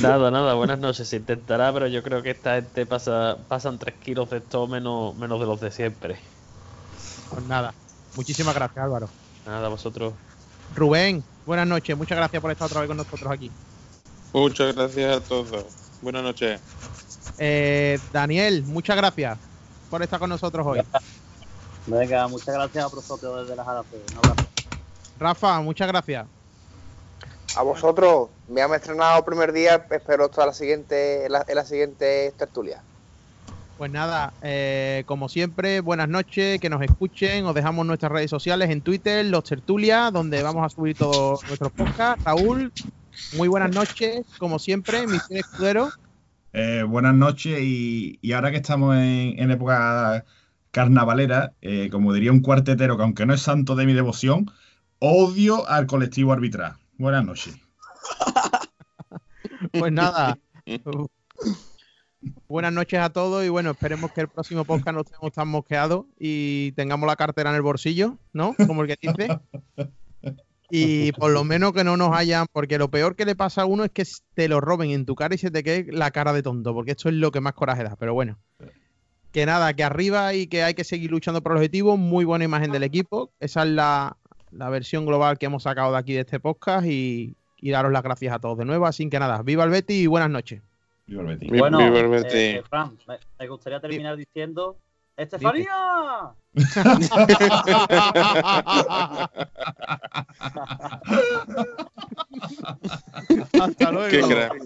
Nada, nada, buenas noches. Se intentará, pero yo creo que esta gente pasa, pasan tres kilos de esto menos, menos de los de siempre. Pues nada, muchísimas gracias, Álvaro. Nada, vosotros. Rubén, buenas noches. Muchas gracias por estar otra vez con nosotros aquí. Muchas gracias a todos. Buenas noches. Eh, Daniel, muchas gracias por estar con nosotros hoy. Venga, muchas gracias a vosotros desde las Rafa, muchas gracias. A vosotros, me han estrenado el primer día, espero hasta la siguiente, en la, siguiente tertulia. Pues nada, eh, como siempre, buenas noches, que nos escuchen, os dejamos nuestras redes sociales en Twitter, los tertulias, donde vamos a subir todos nuestros podcasts. Raúl, muy buenas noches, como siempre, Misión Escudero. Eh, buenas noches y, ahora que estamos en, época carnavalera, eh, como diría un cuartetero que aunque no es santo de mi devoción, odio al colectivo arbitral. Buenas noches. pues nada. Buenas noches a todos y bueno, esperemos que el próximo podcast no estemos tan mosqueados y tengamos la cartera en el bolsillo, ¿no? Como el que dice. Y por lo menos que no nos hayan, porque lo peor que le pasa a uno es que te lo roben en tu cara y se te quede la cara de tonto, porque esto es lo que más coraje da. Pero bueno, que nada, que arriba y que hay que seguir luchando por el objetivo. Muy buena imagen del equipo. Esa es la, versión global que hemos sacado de aquí de este podcast y, daros las gracias a todos de nuevo. Así que nada, viva el Betty y buenas noches. Viva. Bueno, eh, eh, Fran, me, gustaría terminar diciendo... ¡Estefanía! Hasta luego. Qué crack.